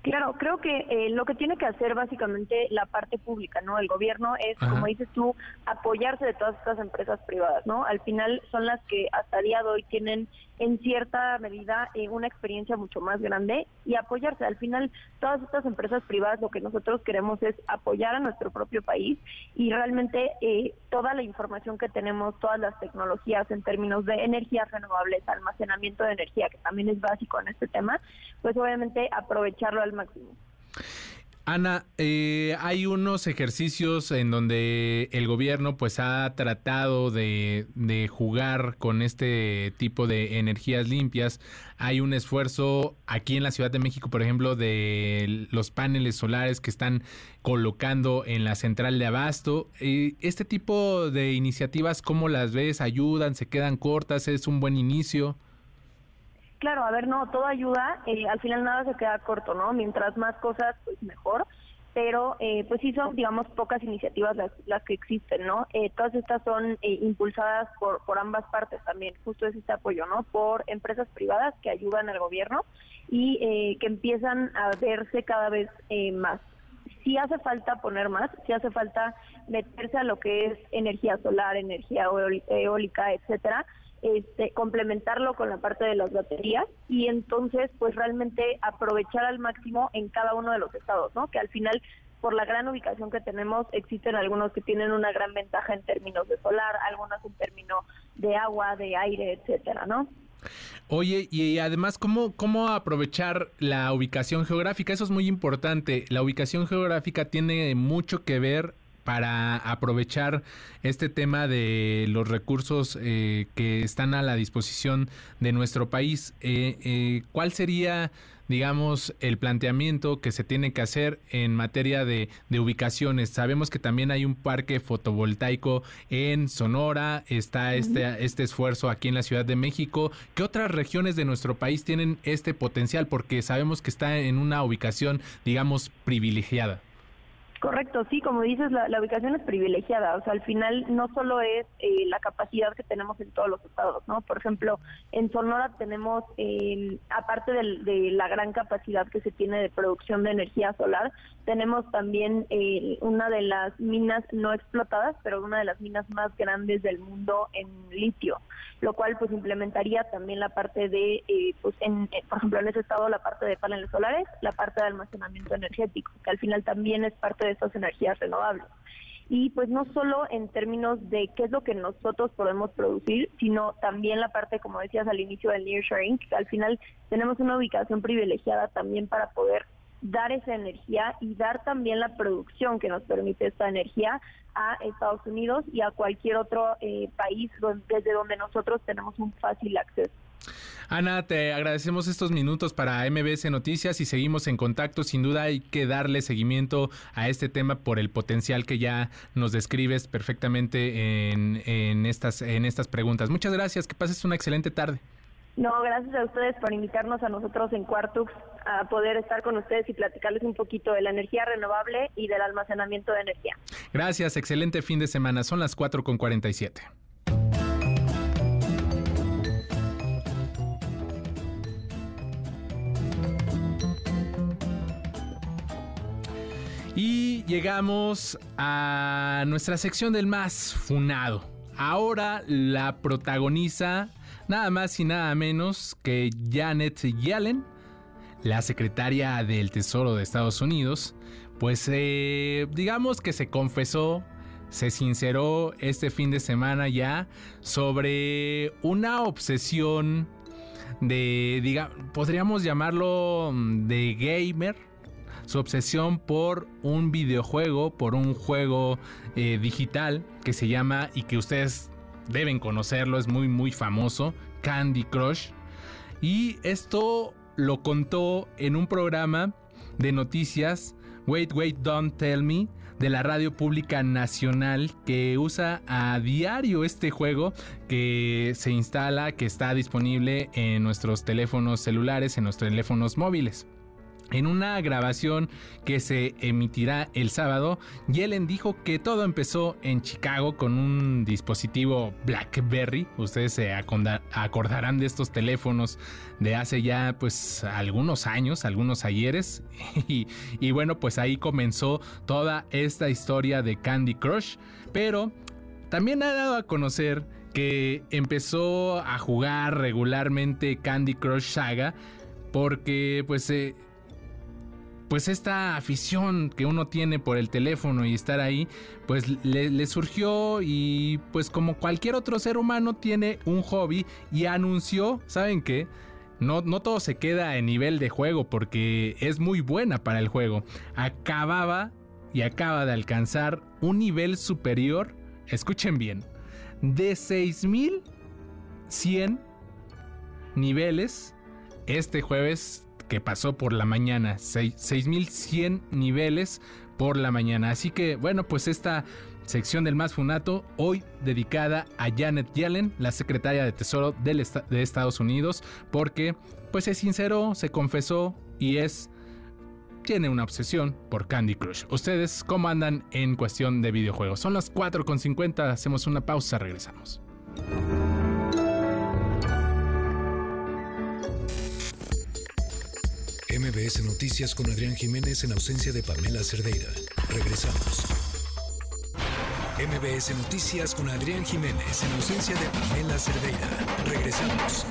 Claro, creo que eh, lo que tiene que hacer básicamente la parte pública, ¿no? El gobierno es, como dices tú, apoyarse de todas estas empresas privadas, ¿no? Al final son las que hasta el día de hoy tienen en cierta medida eh, una experiencia mucho más grande y apoyarse. Al final, todas estas empresas privadas lo que nosotros queremos es apoyar a nuestro propio país y realmente eh, toda la información que tenemos, todas las tecnologías en términos de energías renovables, almacenamiento de energía, que también es básico en este tema, pues obviamente aprovecharlo al máximo. Ana, eh, hay unos ejercicios en donde el gobierno pues ha tratado de, jugar con este tipo de energías limpias. Hay un esfuerzo aquí en la Ciudad de México, por ejemplo, de los paneles solares que están colocando en la central de abasto. Eh, este tipo de iniciativas, ¿cómo las ves? ¿Ayudan? ¿Se quedan cortas? ¿Es un buen inicio? Claro, a ver, no, todo ayuda, eh, al final nada se queda corto, ¿no? Mientras más cosas, pues mejor. pero eh, pues sí son, digamos, pocas iniciativas las, las que existen, ¿no? Eh, todas estas son eh, impulsadas por, por ambas partes también, justo es este apoyo, ¿no? Por empresas privadas que ayudan al gobierno y que empiezan a verse cada vez más. Si hace falta poner más, si hace falta meterse a lo que es energía solar, energía eólica, etcétera, este, complementarlo con la parte de las baterías y entonces pues realmente aprovechar al máximo en cada uno de los estados, ¿no? Que al final por la gran ubicación que tenemos existen algunos que tienen una gran ventaja en términos de solar, algunos en términos de agua, de aire, etcétera, ¿no? Oye, y además, ¿cómo, ¿cómo aprovechar la ubicación geográfica? Eso es muy importante. La ubicación geográfica tiene mucho que ver para aprovechar este tema de los recursos eh, que están a la disposición de nuestro país. Eh, eh, ¿Cuál sería, digamos, el planteamiento que se tiene que hacer en materia de, ubicaciones? Sabemos que también hay un parque fotovoltaico en Sonora, está este, este esfuerzo aquí en la Ciudad de México. ¿Qué otras regiones de nuestro país tienen este potencial? Porque sabemos que está en una ubicación, digamos, privilegiada. Correcto, sí, como dices, la, ubicación es privilegiada, o sea, al final no solo es eh, la capacidad que tenemos en todos los estados, ¿no? Por ejemplo, en Sonora tenemos, eh, aparte de, la gran capacidad que se tiene de producción de energía solar, tenemos también eh, una de las minas no explotadas, pero una de las minas más grandes del mundo en litio, lo cual pues implementaría también la parte de, pues en, por ejemplo, en ese estado la parte de paneles solares, la parte de almacenamiento energético, que al final también es parte de estas energías renovables. Y pues no solo en términos de qué es lo que nosotros podemos producir, sino también la parte, como decías al inicio del nearshoring, que al final tenemos una ubicación privilegiada también para poder dar esa energía y dar también la producción que nos permite esta energía a Estados Unidos y a cualquier otro eh, país desde donde nosotros tenemos un fácil acceso. Ana, te agradecemos estos minutos para MBS Noticias y seguimos en contacto. Sin duda hay que darle seguimiento a este tema por el potencial que ya nos describes perfectamente en, estas, en estas preguntas. Muchas gracias, que pases una excelente tarde. No, gracias a ustedes por invitarnos a nosotros en Quartux a poder estar con ustedes y platicarles un poquito de la energía renovable y del almacenamiento de energía. Gracias, excelente fin de semana. Son las 4 con 47. Llegamos a nuestra sección del más funado. Ahora la protagoniza nada más y nada menos que Janet Yellen, la secretaria del Tesoro de Estados Unidos, pues eh, digamos que se confesó, se sinceró este fin de semana ya sobre una obsesión de, digamos, podríamos llamarlo mm, de gamer su obsesión por un videojuego, por un juego eh, digital que se llama y que ustedes deben conocerlo, es muy muy famoso, Candy Crush. Y esto lo contó en un programa de noticias, Wait, Wait, Don't Tell Me, de la Radio Pública Nacional que usa a diario este juego que se instala, que está disponible en nuestros teléfonos celulares, en nuestros teléfonos móviles. En una grabación que se emitirá el sábado, Yellen dijo que todo empezó en Chicago con un dispositivo BlackBerry. Ustedes se acordarán de estos teléfonos de hace ya pues algunos años, algunos ayeres. Y, bueno, pues ahí comenzó toda esta historia de Candy Crush. Pero también ha dado a conocer que empezó a jugar regularmente Candy Crush Saga porque pues eh, pues esta afición que uno tiene por el teléfono y estar ahí, pues le, surgió y pues como cualquier otro ser humano tiene un hobby y anunció, ¿saben qué? No, no todo se queda en nivel de juego porque es muy buena para el juego. Acababa y acaba de alcanzar un nivel superior, escuchen bien, de 6100 niveles este jueves que pasó por la mañana, 6100 niveles por la mañana. Así que bueno, pues esta sección del Más Funato, hoy dedicada a Janet Yellen, la secretaria de Tesoro de Estados Unidos, porque pues se sinceró, se confesó y es tiene una obsesión por Candy Crush. ¿Ustedes cómo andan en cuestión de videojuegos? Son las 4.50, hacemos una pausa, regresamos. MBS Noticias con Adrián Jiménez en ausencia de Pamela Cerdeira. Regresamos. MBS Noticias con Adrián Jiménez en ausencia de Pamela Cerdeira. Regresamos.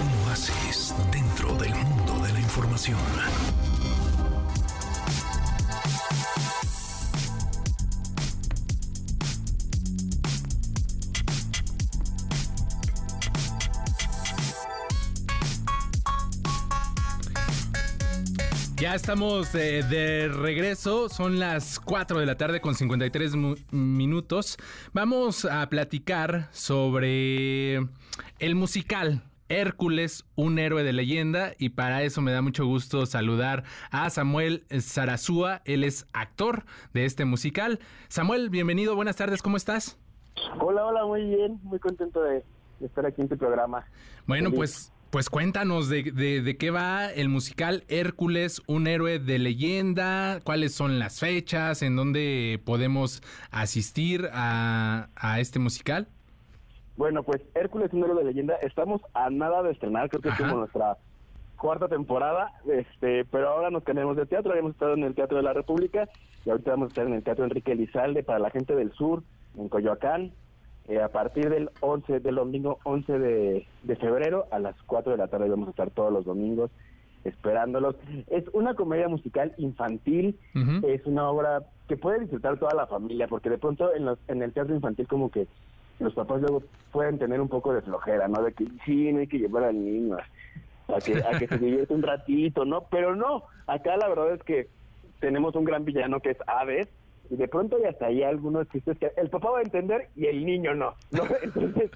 Un oasis dentro del mundo de la información. Ya estamos de, regreso, son las 4 de la tarde con 53 minutos. Vamos a platicar sobre el musical Hércules, un héroe de leyenda, y para eso me da mucho gusto saludar a Samuel Zarazúa, él es actor de este musical. Samuel, bienvenido, buenas tardes, ¿cómo estás? Hola, hola, muy bien, muy contento de, estar aquí en tu programa. Bueno, pues pues cuéntanos de, de, qué va el musical Hércules, un héroe de leyenda, cuáles son las fechas, en dónde podemos asistir a, este musical. Bueno, pues Hércules, un héroe de leyenda, estamos a nada de estrenar, creo que es como nuestra cuarta temporada, este, pero ahora nos cambiamos de teatro, habíamos estado en el Teatro de la República y ahorita vamos a estar en el Teatro Enrique Elizalde para la gente del sur, en Coyoacán, eh, a partir del 11, del domingo 11 de, febrero a las 4 de la tarde vamos a estar todos los domingos esperándolos. Es una comedia musical infantil, es una obra que puede disfrutar toda la familia, porque de pronto en, los, en el teatro infantil como que los papás luego pueden tener un poco de flojera, ¿no? De que sí, no hay que llevar al niño a que, a que se divierta un ratito, ¿no? Pero no, acá la verdad es que tenemos un gran villano que es Aves, y de pronto ya hasta ahí algunos chistes que el papá va a entender y el niño no, ¿no? Entonces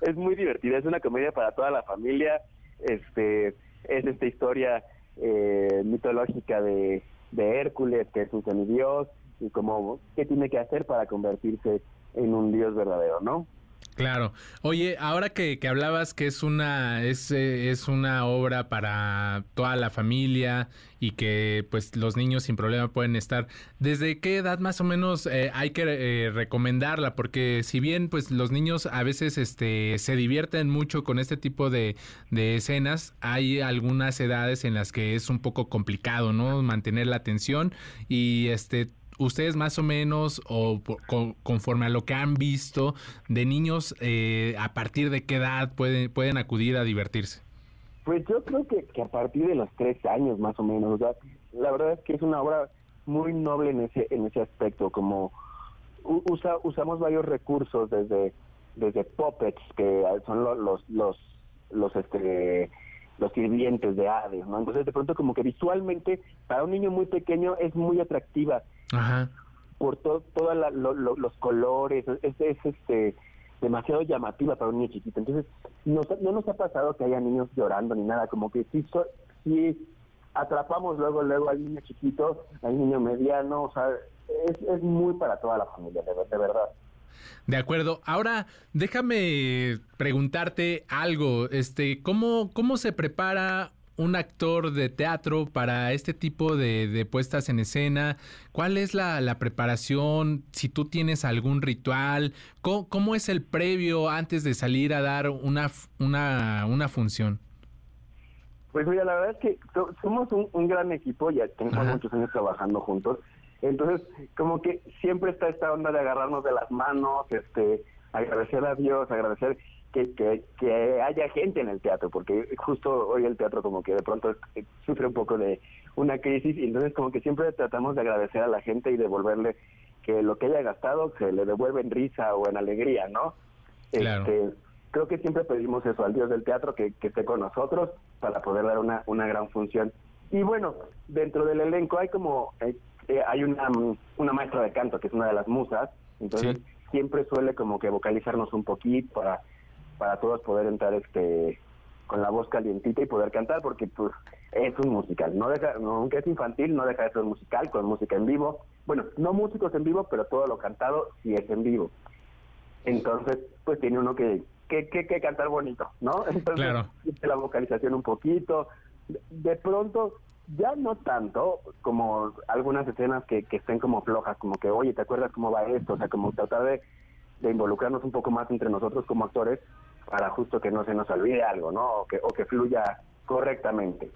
es muy divertida, es una comedia para toda la familia, este es esta historia eh, mitológica de, de Hércules, que es un semidios, y como qué tiene que hacer para convertirse en un dios verdadero, ¿no? Claro. Oye, ahora que, hablabas que es una, es, eh, es, una obra para toda la familia y que pues los niños sin problema pueden estar, ¿desde qué edad más o menos eh, hay que eh, recomendarla? Porque si bien pues los niños a veces este, se divierten mucho con este tipo de, de escenas, hay algunas edades en las que es un poco complicado, ¿no? Mantener la atención y este ustedes más o menos o conforme a lo que han visto de niños, eh, a partir de qué edad pueden, pueden acudir a divertirse? Pues yo creo que, a partir de los tres años más o menos. la verdad es que es una obra muy noble en ese en ese aspecto, como usa, usamos varios recursos desde desde puppets que son los los los, los este los sirvientes de Hades, ¿no? Entonces de pronto como que visualmente para un niño muy pequeño es muy atractiva Ajá. por todos los colores, es, este demasiado llamativa para un niño chiquito. Entonces no, no nos ha pasado que haya niños llorando ni nada, como que sí, sí atrapamos luego luego al niño chiquito, al niño mediano, o sea, es, es muy para toda la familia, de verdad. De acuerdo. Ahora, déjame preguntarte algo. Este, ¿cómo, cómo se prepara un actor de teatro para este tipo de, puestas en escena? ¿Cuál es la, preparación? Si tú tienes algún ritual, ¿cómo, es el previo antes de salir a dar una, una, una función? Pues mira, la verdad es que somos un, gran equipo, ya tenemos muchos años trabajando juntos entonces, como que siempre está esta onda de agarrarnos de las manos, este, agradecer a Dios, agradecer que, que, haya gente en el teatro, porque justo hoy el teatro como que de pronto sufre un poco de una crisis y entonces como que siempre tratamos de agradecer a la gente y devolverle que lo que haya gastado se le devuelve en risa o en alegría, ¿no? Claro. Este, creo que siempre pedimos eso al Dios del teatro, que, que esté con nosotros para poder dar una, una gran función. Y bueno, dentro del elenco hay como eh, eh, hay una, una maestra de canto que es una de las musas, entonces siempre suele como que vocalizarnos un poquito para, para todos poder entrar este con la voz calientita y poder cantar porque pues es un musical, no deja, aunque es infantil, no deja de ser un musical con música en vivo, bueno, no músicos en vivo, pero todo lo cantado sí es en vivo. Entonces, pues tiene uno que, que, que, cantar bonito, ¿no? Entonces, la vocalización un poquito. De pronto ya no tanto como algunas escenas que, que estén como flojas, como que, oye, ¿te acuerdas cómo va esto? O sea, como tratar de, de involucrarnos un poco más entre nosotros como actores para justo que no se nos olvide algo, ¿no? O que, o que fluya correctamente.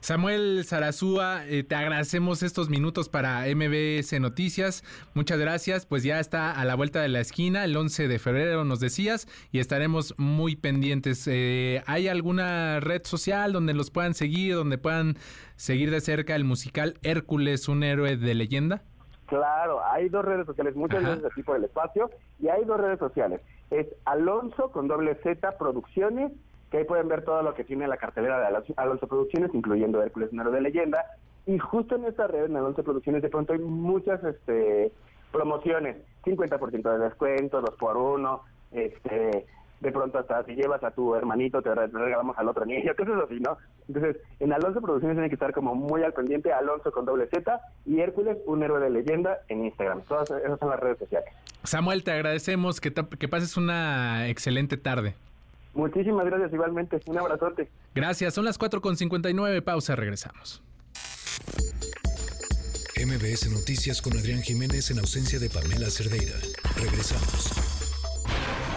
Samuel Zarazúa, eh, te agradecemos estos minutos para MBS Noticias. Muchas gracias. Pues ya está a la vuelta de la esquina, el 11 de febrero nos decías, y estaremos muy pendientes. Eh, ¿Hay alguna red social donde los puedan seguir, donde puedan seguir de cerca el musical Hércules, un héroe de leyenda? Claro, hay dos redes sociales, muchas veces aquí por el espacio, y hay dos redes sociales. Es Alonso con doble Z Producciones que ahí pueden ver todo lo que tiene la cartelera de Alonso Producciones, incluyendo Hércules Nero de Leyenda. Y justo en esta red, en Alonso Producciones, de pronto hay muchas este, promociones, 50% de descuento, dos por uno, este, de pronto hasta si llevas a tu hermanito te regalamos al otro niño, cosas así, ¿no? Entonces, en Alonso Producciones tiene que estar como muy al pendiente, Alonso con doble Z y Hércules, un héroe de leyenda en Instagram. Todas esas son las redes sociales. Samuel, te agradecemos que pases una excelente tarde. Muchísimas gracias igualmente. Un abrazote. Gracias. Son las 4.59. Pausa. Regresamos. MBS Noticias con Adrián Jiménez en ausencia de Pamela Cerdeira. Regresamos.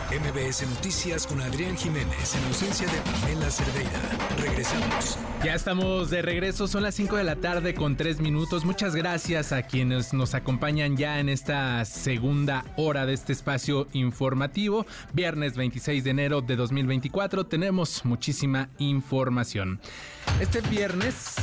MBS Noticias con Adrián Jiménez en ausencia de Pamela Cerdeira. Regresamos. Ya estamos de regreso, son las 5 de la tarde con 3 minutos. Muchas gracias a quienes nos acompañan ya en esta segunda hora de este espacio informativo. Viernes 26 de enero de 2024 tenemos muchísima información. Este viernes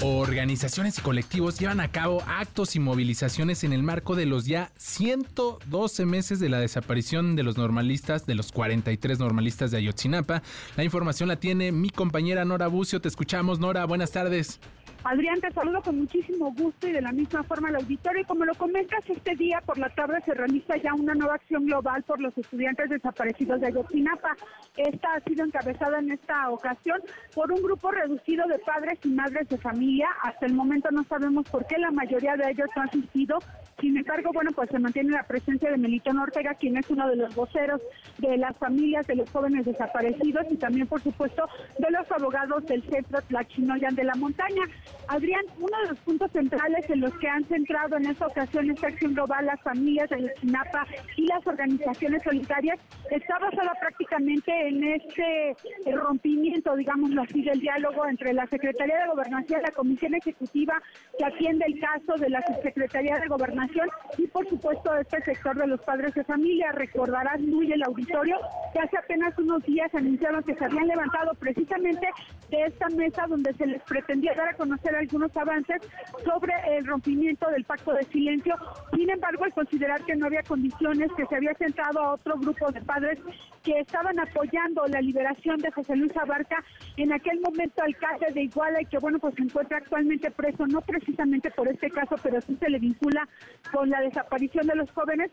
Organizaciones y colectivos llevan a cabo actos y movilizaciones en el marco de los ya 112 meses de la desaparición de los normalistas, de los 43 normalistas de Ayotzinapa. La información la tiene mi compañera Nora Bucio. Te escuchamos, Nora. Buenas tardes. Adrián, te saludo con muchísimo gusto y de la misma forma al auditorio. Y como lo comentas, este día por la tarde se realiza ya una nueva acción global por los estudiantes desaparecidos de Ayotzinapa. Esta ha sido encabezada en esta ocasión por un grupo reducido de padres y madres de familia. Hasta el momento no sabemos por qué la mayoría de ellos no han asistido. Sin embargo, bueno, pues se mantiene la presencia de Melitón Ortega, quien es uno de los voceros de las familias de los jóvenes desaparecidos y también, por supuesto, de los abogados del centro Tlachinoyan de la Montaña. Adrián, uno de los puntos centrales en los que han centrado en esta ocasión esta acción global las familias de Chinapa y las organizaciones solitarias está basada prácticamente en este rompimiento, digámoslo así, del diálogo entre la Secretaría de Gobernación, la Comisión Ejecutiva que atiende el caso de la Subsecretaría de Gobernación y por supuesto este sector de los padres de familia. Recordarás muy el auditorio que hace apenas unos días anunciaron que se habían levantado precisamente de esta mesa donde se les pretendía dar a conocer hacer algunos avances sobre el rompimiento del pacto de silencio. Sin embargo, al considerar que no había condiciones, que se había centrado a otro grupo de padres que estaban apoyando la liberación de José Luis Abarca, en aquel momento alcalde de Iguala y que bueno, pues se encuentra actualmente preso, no precisamente por este caso, pero sí se le vincula con la desaparición de los jóvenes,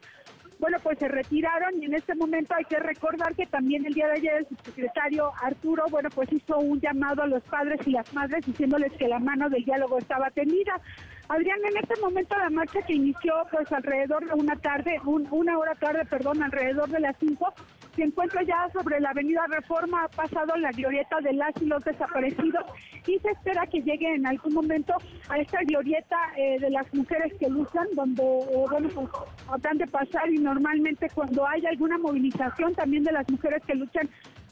bueno, pues se retiraron y en este momento hay que recordar que también el día de ayer el subsecretario Arturo, bueno, pues hizo un llamado a los padres y las madres diciéndoles que la mano del diálogo estaba tenida. Adrián, en este momento la marcha que inició pues alrededor de una tarde, una hora tarde, perdón, alrededor de las cinco, se encuentra ya sobre la avenida Reforma, ha pasado la glorieta de las y los desaparecidos y se espera que llegue en algún momento a esta glorieta eh, de las mujeres que luchan, donde, eh, bueno, pues tratan de pasar y normalmente cuando hay alguna movilización también de las mujeres que luchan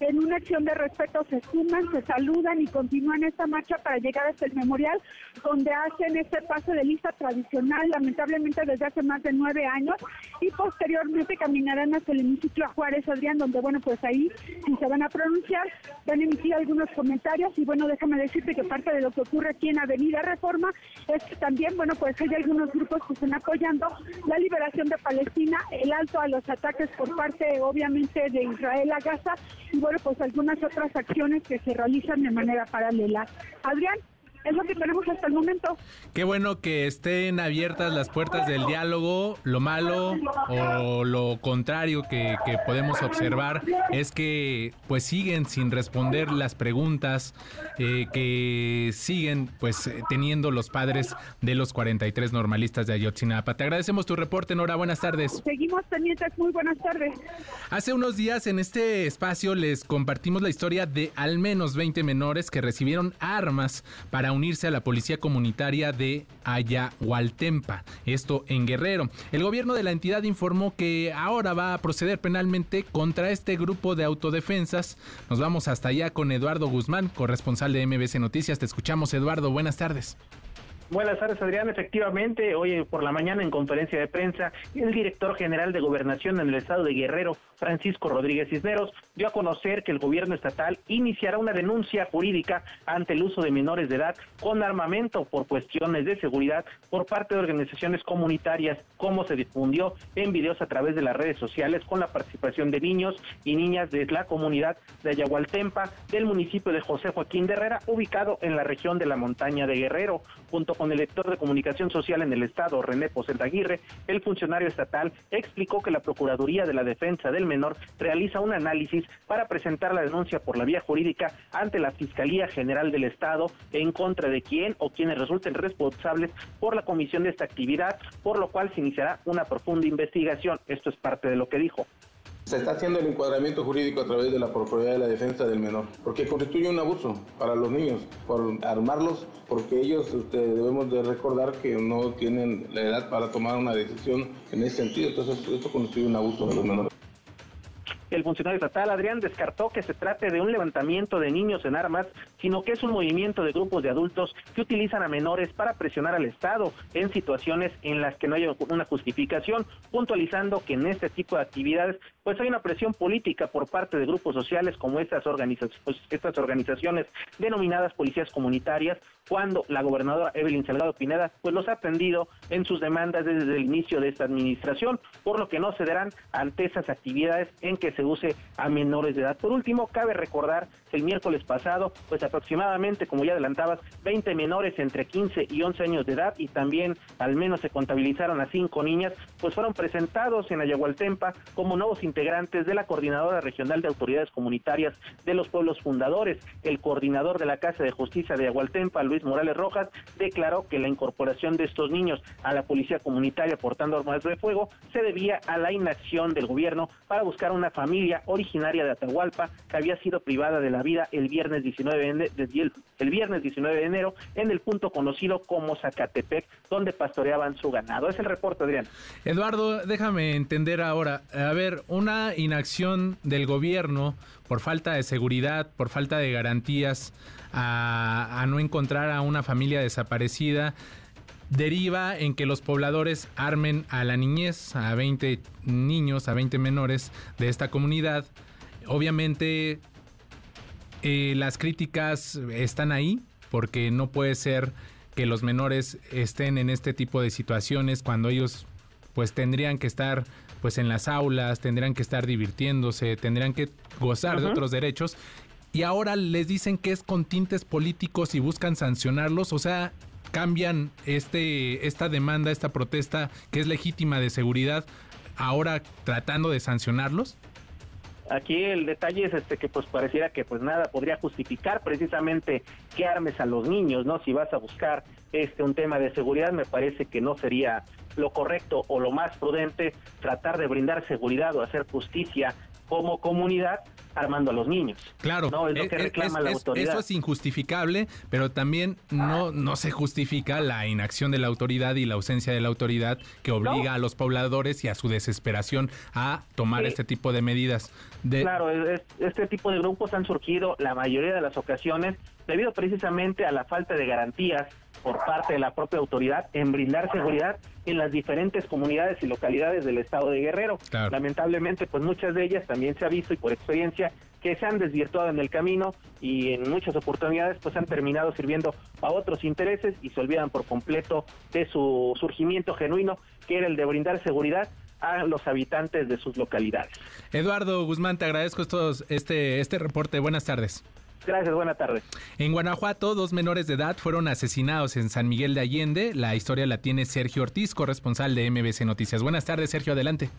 en una acción de respeto se suman, se saludan y continúan esta marcha para llegar hasta el memorial, donde hacen este paso de lista tradicional, lamentablemente desde hace más de nueve años, y posteriormente caminarán hasta el hemiciclo a Juárez Adrián, donde, bueno, pues ahí si se van a pronunciar, van a emitir algunos comentarios, y bueno, déjame decirte que parte de lo que ocurre aquí en Avenida Reforma es que también, bueno, pues hay algunos grupos que están apoyando la liberación de Palestina, el alto a los ataques por parte, obviamente, de Israel a Gaza, y bueno, pues algunas otras acciones que se realizan de manera paralela. Adrián, es lo que tenemos hasta el momento. Qué bueno que estén abiertas las puertas del diálogo. Lo malo o lo contrario que, podemos observar es que pues siguen sin responder las preguntas eh, que siguen pues teniendo los padres de los 43 normalistas de Ayotzinapa. Te agradecemos tu reporte, Nora. Buenas tardes. Seguimos pendientes. Muy buenas tardes. Hace unos días en este espacio les compartimos la historia de al menos 20 menores que recibieron armas para unirse a la policía comunitaria de Ayahualtempa, esto en Guerrero. El gobierno de la entidad informó que ahora va a proceder penalmente contra este grupo de autodefensas. Nos vamos hasta allá con Eduardo Guzmán, corresponsal de MBC Noticias. Te escuchamos, Eduardo. Buenas tardes. Buenas tardes, Adrián. Efectivamente, hoy por la mañana en conferencia de prensa, el director general de Gobernación en el estado de Guerrero, Francisco Rodríguez Cisneros, dio a conocer que el gobierno estatal iniciará una denuncia jurídica ante el uso de menores de edad con armamento por cuestiones de seguridad por parte de organizaciones comunitarias, como se difundió en videos a través de las redes sociales con la participación de niños y niñas de la comunidad de Ayahualtempa del municipio de José Joaquín de Herrera, ubicado en la región de la montaña de Guerrero, junto con con el director de comunicación social en el estado, René Posel Aguirre, el funcionario estatal explicó que la Procuraduría de la Defensa del Menor realiza un análisis para presentar la denuncia por la vía jurídica ante la Fiscalía General del Estado en contra de quien o quienes resulten responsables por la comisión de esta actividad, por lo cual se iniciará una profunda investigación. Esto es parte de lo que dijo. Se está haciendo el encuadramiento jurídico a través de la Procuraduría de la Defensa del Menor, porque constituye un abuso para los niños, por armarlos, porque ellos este, debemos de recordar que no tienen la edad para tomar una decisión en ese sentido, entonces esto constituye un abuso de los menores. El funcionario estatal Adrián descartó que se trate de un levantamiento de niños en armas, sino que es un movimiento de grupos de adultos que utilizan a menores para presionar al Estado en situaciones en las que no hay una justificación, puntualizando que en este tipo de actividades pues hay una presión política por parte de grupos sociales como estas organizaciones, pues, estas organizaciones denominadas policías comunitarias, cuando la gobernadora Evelyn Salgado Pineda pues los ha atendido en sus demandas desde el inicio de esta administración, por lo que no cederán ante esas actividades en que se use a menores de edad. Por último, cabe recordar que el miércoles pasado, pues aproximadamente, como ya adelantabas, 20 menores entre 15 y 11 años de edad y también al menos se contabilizaron a cinco niñas, pues fueron presentados en Ayahualtempa como nuevos integrantes de la Coordinadora Regional de Autoridades Comunitarias de los Pueblos Fundadores. El coordinador de la Casa de Justicia de Ayahualtempa, Luis Morales Rojas, declaró que la incorporación de estos niños a la policía comunitaria portando armas de fuego se debía a la inacción del gobierno para buscar una familia originaria de Atahualpa que había sido privada de la vida el viernes 19 de, el viernes 19 de enero en el punto conocido como Zacatepec, donde pastoreaban su ganado. Es el reporte, Adrián. Eduardo, déjame entender ahora. A ver, un una inacción del gobierno por falta de seguridad, por falta de garantías, a, no encontrar a una familia desaparecida, deriva en que los pobladores armen a la niñez, a 20 niños, a 20 menores de esta comunidad. Obviamente eh, las críticas están ahí porque no puede ser que los menores estén en este tipo de situaciones cuando ellos pues tendrían que estar pues en las aulas, tendrían que estar divirtiéndose, tendrían que gozar de otros derechos. Y ahora les dicen que es con tintes políticos y buscan sancionarlos, o sea, cambian este esta demanda, esta protesta que es legítima de seguridad, ahora tratando de sancionarlos. Aquí el detalle es este que pues pareciera que pues nada podría justificar precisamente que armes a los niños, ¿no? Si vas a buscar este un tema de seguridad, me parece que no sería lo correcto o lo más prudente tratar de brindar seguridad o hacer justicia como comunidad armando a los niños. Claro, no es lo que reclama la autoridad. Eso es injustificable, pero también no, no se justifica la inacción de la autoridad y la ausencia de la autoridad que obliga a los pobladores y a su desesperación a tomar este tipo de medidas. Claro, este tipo de grupos han surgido la mayoría de las ocasiones debido precisamente a la falta de garantías por parte de la propia autoridad en brindar seguridad en las diferentes comunidades y localidades del estado de Guerrero. Lamentablemente, pues muchas de ellas también se ha visto y por experiencia que se han desvirtuado en el camino y en muchas oportunidades pues han terminado sirviendo a otros intereses y se olvidan por completo de su surgimiento genuino, que era el de brindar seguridad a los habitantes de sus localidades. Eduardo Guzmán, te agradezco estos, este, este reporte. Buenas tardes. Gracias, buena tarde. En Guanajuato, dos menores de edad fueron asesinados en San Miguel de Allende. La historia la tiene Sergio Ortiz, corresponsal de MBC Noticias. Buenas tardes, Sergio, adelante.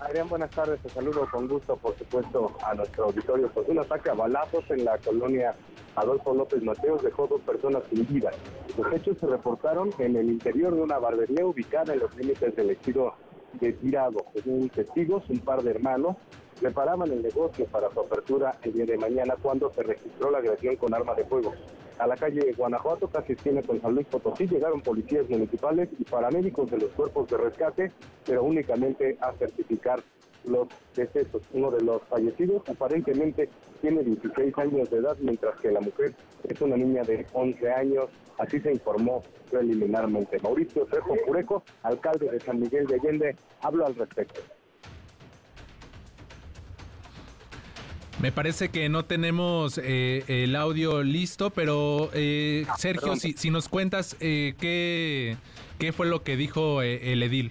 Adrián, buenas tardes. Te saludo con gusto, por supuesto, a nuestro auditorio. Pues un ataque a balazos en la colonia Adolfo López Mateos dejó dos personas sin vida. Los hechos se reportaron en el interior de una barbería ubicada en los límites del ejido de Tirado. Según testigos, un par de hermanos preparaban el negocio para su apertura el día de mañana cuando se registró la agresión con arma de fuego. a la calle Guanajuato, casi esquina con San Luis Potosí, llegaron policías municipales y paramédicos de los cuerpos de rescate, pero únicamente a certificar los decesos. Uno de los fallecidos aparentemente tiene 16 años de edad, mientras que la mujer es una niña de 11 años. Así se informó preliminarmente. Mauricio Trejo Cureco, alcalde de San Miguel de Allende, habló al respecto. Me parece que no tenemos eh, el audio listo, pero eh, ah, Sergio, si, si, nos cuentas eh, qué, qué fue lo que dijo el edil.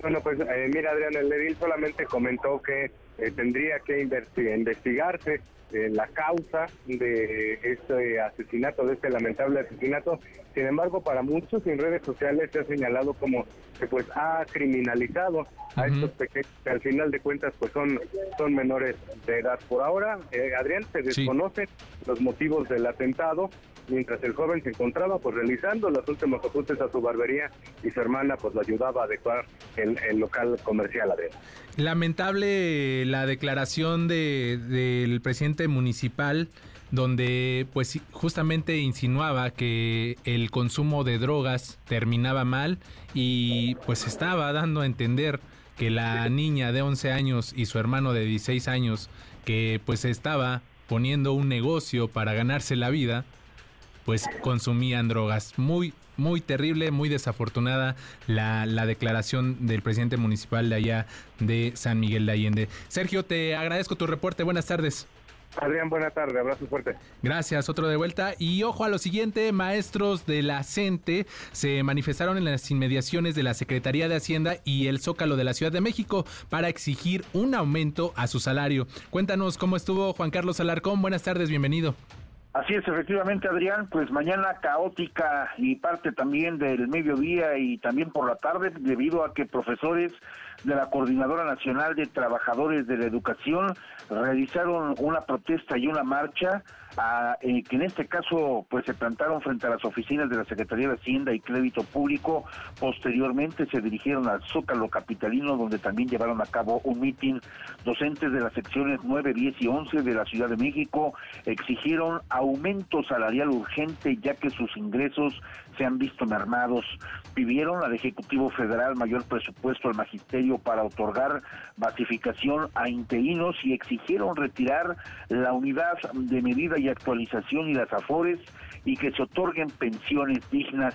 Bueno, pues mira, Adrián, el edil solamente comentó que tendría que investigarse la causa de este asesinato, de este lamentable asesinato. Sin embargo, para muchos en redes sociales se ha señalado como que pues ha criminalizado a estos pequeños que al final de cuentas pues son, son menores de edad. Por ahora, eh, Adrián, se desconocen los motivos del atentado mientras el joven se encontraba pues realizando los últimos ajustes a su barbería y su hermana pues lo ayudaba a adecuar el, el local comercial Adrián. Lamentable la declaración de, del presidente municipal donde pues justamente insinuaba que el consumo de drogas terminaba mal y pues estaba dando a entender que la niña de 11 años y su hermano de 16 años que pues estaba poniendo un negocio para ganarse la vida, pues consumían drogas. Muy, muy terrible, muy desafortunada la, la, declaración del presidente municipal de allá de San Miguel de Allende. Sergio, te agradezco tu reporte. Buenas tardes. Adrián, buena tarde, abrazo fuerte. Gracias, otro de vuelta. Y ojo a lo siguiente, maestros de la CENTE se manifestaron en las inmediaciones de la Secretaría de Hacienda y el Zócalo de la Ciudad de México para exigir un aumento a su salario. Cuéntanos cómo estuvo Juan Carlos Alarcón. Buenas tardes, bienvenido. Así es, efectivamente, Adrián, pues mañana caótica y parte también del mediodía y también por la tarde, debido a que profesores de la Coordinadora Nacional de Trabajadores de la Educación realizaron una protesta y una marcha eh, que en este caso pues se plantaron frente a las oficinas de la Secretaría de Hacienda y Crédito Público. Posteriormente se dirigieron al Zócalo Capitalino donde también llevaron a cabo un mitin. Docentes de las secciones 9, 10 y 11 de la Ciudad de México exigieron aumento salarial urgente ya que sus ingresos se han visto mermados. Pidieron al Ejecutivo Federal mayor presupuesto al magisterio para otorgar basificación a interinos y exigieron retirar la unidad de medida y actualización y las afores y que se otorguen pensiones dignas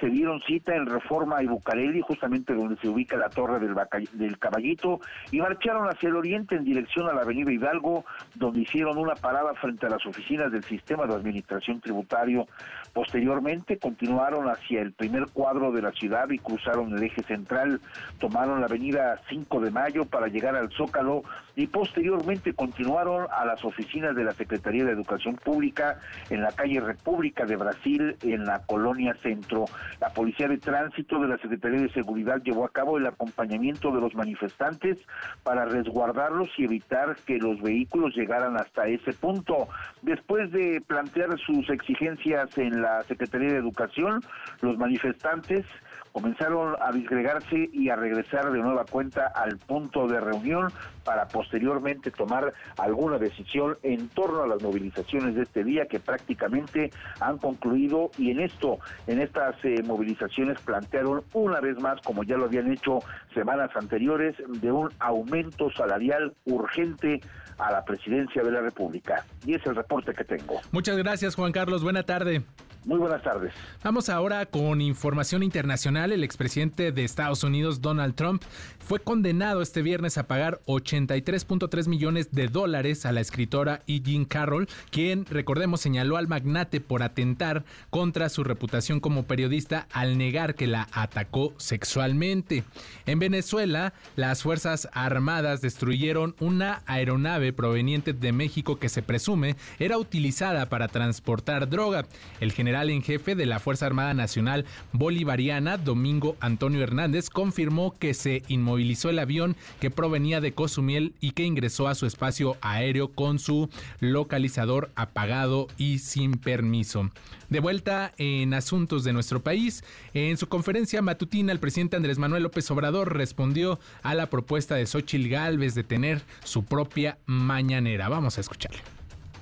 se dieron cita en Reforma y Bucareli, justamente donde se ubica la Torre del, del Caballito, y marcharon hacia el oriente en dirección a la Avenida Hidalgo, donde hicieron una parada frente a las oficinas del Sistema de Administración Tributario. Posteriormente continuaron hacia el primer cuadro de la ciudad y cruzaron el eje central, tomaron la Avenida 5 de Mayo para llegar al Zócalo y posteriormente continuaron a las oficinas de la Secretaría de Educación Pública en la calle República de Brasil, en la colonia Centro. La Policía de Tránsito de la Secretaría de Seguridad llevó a cabo el acompañamiento de los manifestantes para resguardarlos y evitar que los vehículos llegaran hasta ese punto. Después de plantear sus exigencias en la Secretaría de Educación, los manifestantes comenzaron a disgregarse y a regresar de nueva cuenta al punto de reunión para posteriormente tomar alguna decisión en torno a las movilizaciones de este día que prácticamente han concluido y en esto, en estas eh, movilizaciones plantearon una vez más, como ya lo habían hecho semanas anteriores, de un aumento salarial urgente a la presidencia de la República. Y es el reporte que tengo. Muchas gracias, Juan Carlos. Buena tarde. Muy buenas tardes. Vamos ahora con información internacional. El expresidente de Estados Unidos, Donald Trump, fue condenado este viernes a pagar 83.3 millones de dólares a la escritora E. Jean Carroll, quien, recordemos, señaló al magnate por atentar contra su reputación como periodista al negar que la atacó sexualmente. En Venezuela, las Fuerzas Armadas destruyeron una aeronave proveniente de México que se presume era utilizada para transportar droga. El general en jefe de la Fuerza Armada Nacional Bolivariana, Domingo Antonio Hernández, confirmó que se inmovilizó el avión que provenía de Cosumiel y que ingresó a su espacio aéreo con su localizador apagado y sin permiso. De vuelta en asuntos de nuestro país, en su conferencia matutina, el presidente Andrés Manuel López Obrador respondió a la propuesta de Xochil Gálvez de tener su propia mañanera. Vamos a escucharle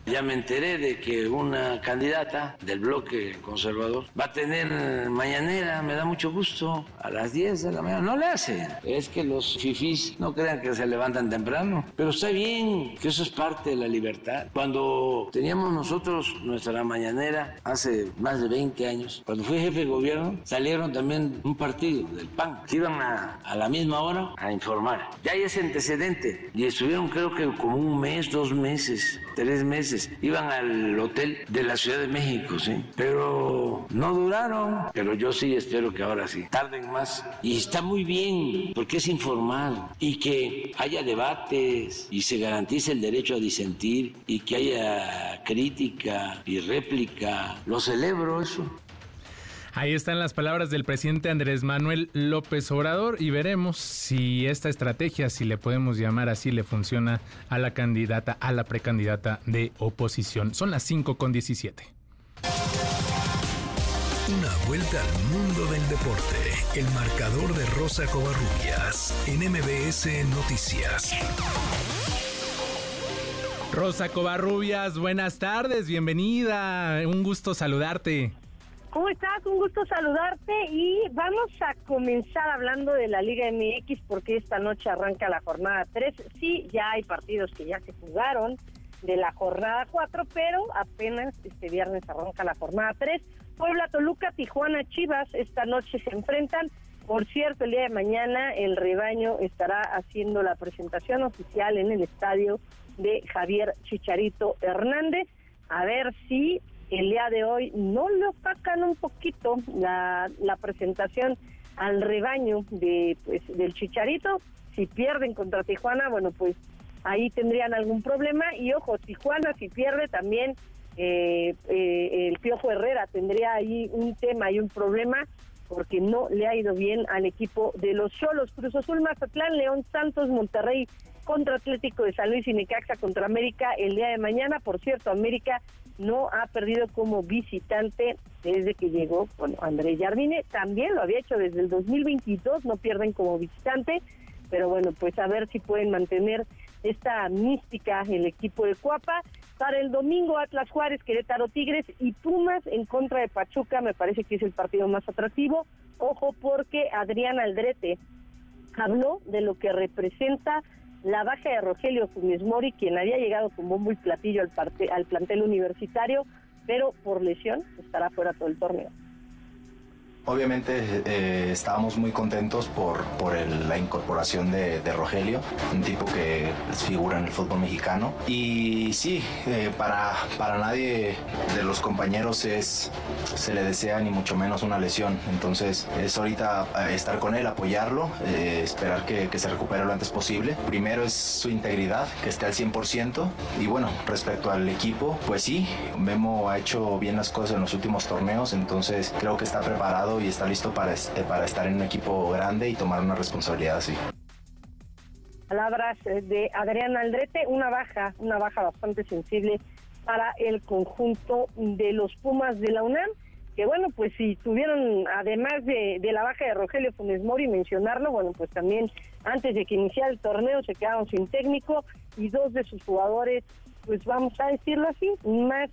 Ya me enteré de que una candidata del bloque conservador va a tener mañanera, me da mucho gusto, a las 10 de la mañana. No le hace. Es que los fifís no crean que se levantan temprano. Pero está bien, que eso es parte de la libertad. Cuando teníamos nosotros nuestra mañanera hace más de 20 años, cuando fui jefe de gobierno, salieron también un partido del PAN, que iban a, a la misma hora a informar. Ya hay ese antecedente. Y estuvieron creo que como un mes, dos meses, tres meses. Iban al hotel de la Ciudad de México, sí. Pero no duraron. Pero yo sí espero que ahora sí. Tarden más. Y está muy bien, porque es informar. Y que haya debates y se garantice el derecho a disentir y que haya crítica y réplica. Lo celebro eso. Ahí están las palabras del presidente Andrés Manuel López Obrador y veremos si esta estrategia, si le podemos llamar así, le funciona a la candidata, a la precandidata de oposición. Son las 5 con 17. Una vuelta al mundo del deporte. El marcador de Rosa Covarrubias en MBS Noticias. Rosa Covarrubias, buenas tardes, bienvenida. Un gusto saludarte. ¿Cómo estás? Un gusto saludarte y vamos a comenzar hablando de la Liga MX porque esta noche arranca la jornada 3. Sí, ya hay partidos que ya se jugaron de la jornada 4, pero apenas este viernes arranca la jornada 3. Puebla, Toluca, Tijuana, Chivas esta noche se enfrentan. Por cierto, el día de mañana el rebaño estará haciendo la presentación oficial en el estadio de Javier Chicharito Hernández. A ver si el día de hoy no le opacan un poquito la, la presentación al rebaño de pues del Chicharito. Si pierden contra Tijuana, bueno, pues ahí tendrían algún problema. Y ojo, Tijuana si pierde también eh, eh, el Piojo Herrera tendría ahí un tema y un problema porque no le ha ido bien al equipo de los Cholos. Cruz Azul, Mazatlán, León Santos, Monterrey contra Atlético de San Luis y Necaxa contra América el día de mañana. Por cierto, América no ha perdido como visitante desde que llegó bueno, Andrés Jardine. También lo había hecho desde el 2022, no pierden como visitante, pero bueno, pues a ver si pueden mantener esta mística el equipo de Cuapa. Para el domingo, Atlas Juárez, Querétaro Tigres y Pumas en contra de Pachuca, me parece que es el partido más atractivo. Ojo porque Adrián Aldrete habló de lo que representa la baja de Rogelio Funes Mori, quien había llegado con bombo platillo al, parte, al plantel universitario, pero por lesión estará fuera todo el torneo. Obviamente eh, estábamos muy contentos por, por la incorporación de, de Rogelio, un tipo que figura en el fútbol mexicano. Y sí, eh, para, para nadie de los compañeros es, se le desea ni mucho menos una lesión. Entonces es ahorita eh, estar con él, apoyarlo, eh, esperar que, que se recupere lo antes posible. Primero es su integridad, que esté al 100%. Y bueno, respecto al equipo, pues sí, Memo ha hecho bien las cosas en los últimos torneos, entonces creo que está preparado y está listo para, este- para estar en un equipo grande y tomar una responsabilidad así. Palabras eh, de Adrián Aldrete, una baja, una baja bastante sensible para el conjunto de los Pumas de la UNAM, que bueno, pues si tuvieron, además de, la baja de Rogelio Funes Mori, mencionarlo, bueno, pues también antes de que iniciara el torneo se quedaron sin técnico y dos de sus jugadores, pues vamos a decirlo así, más,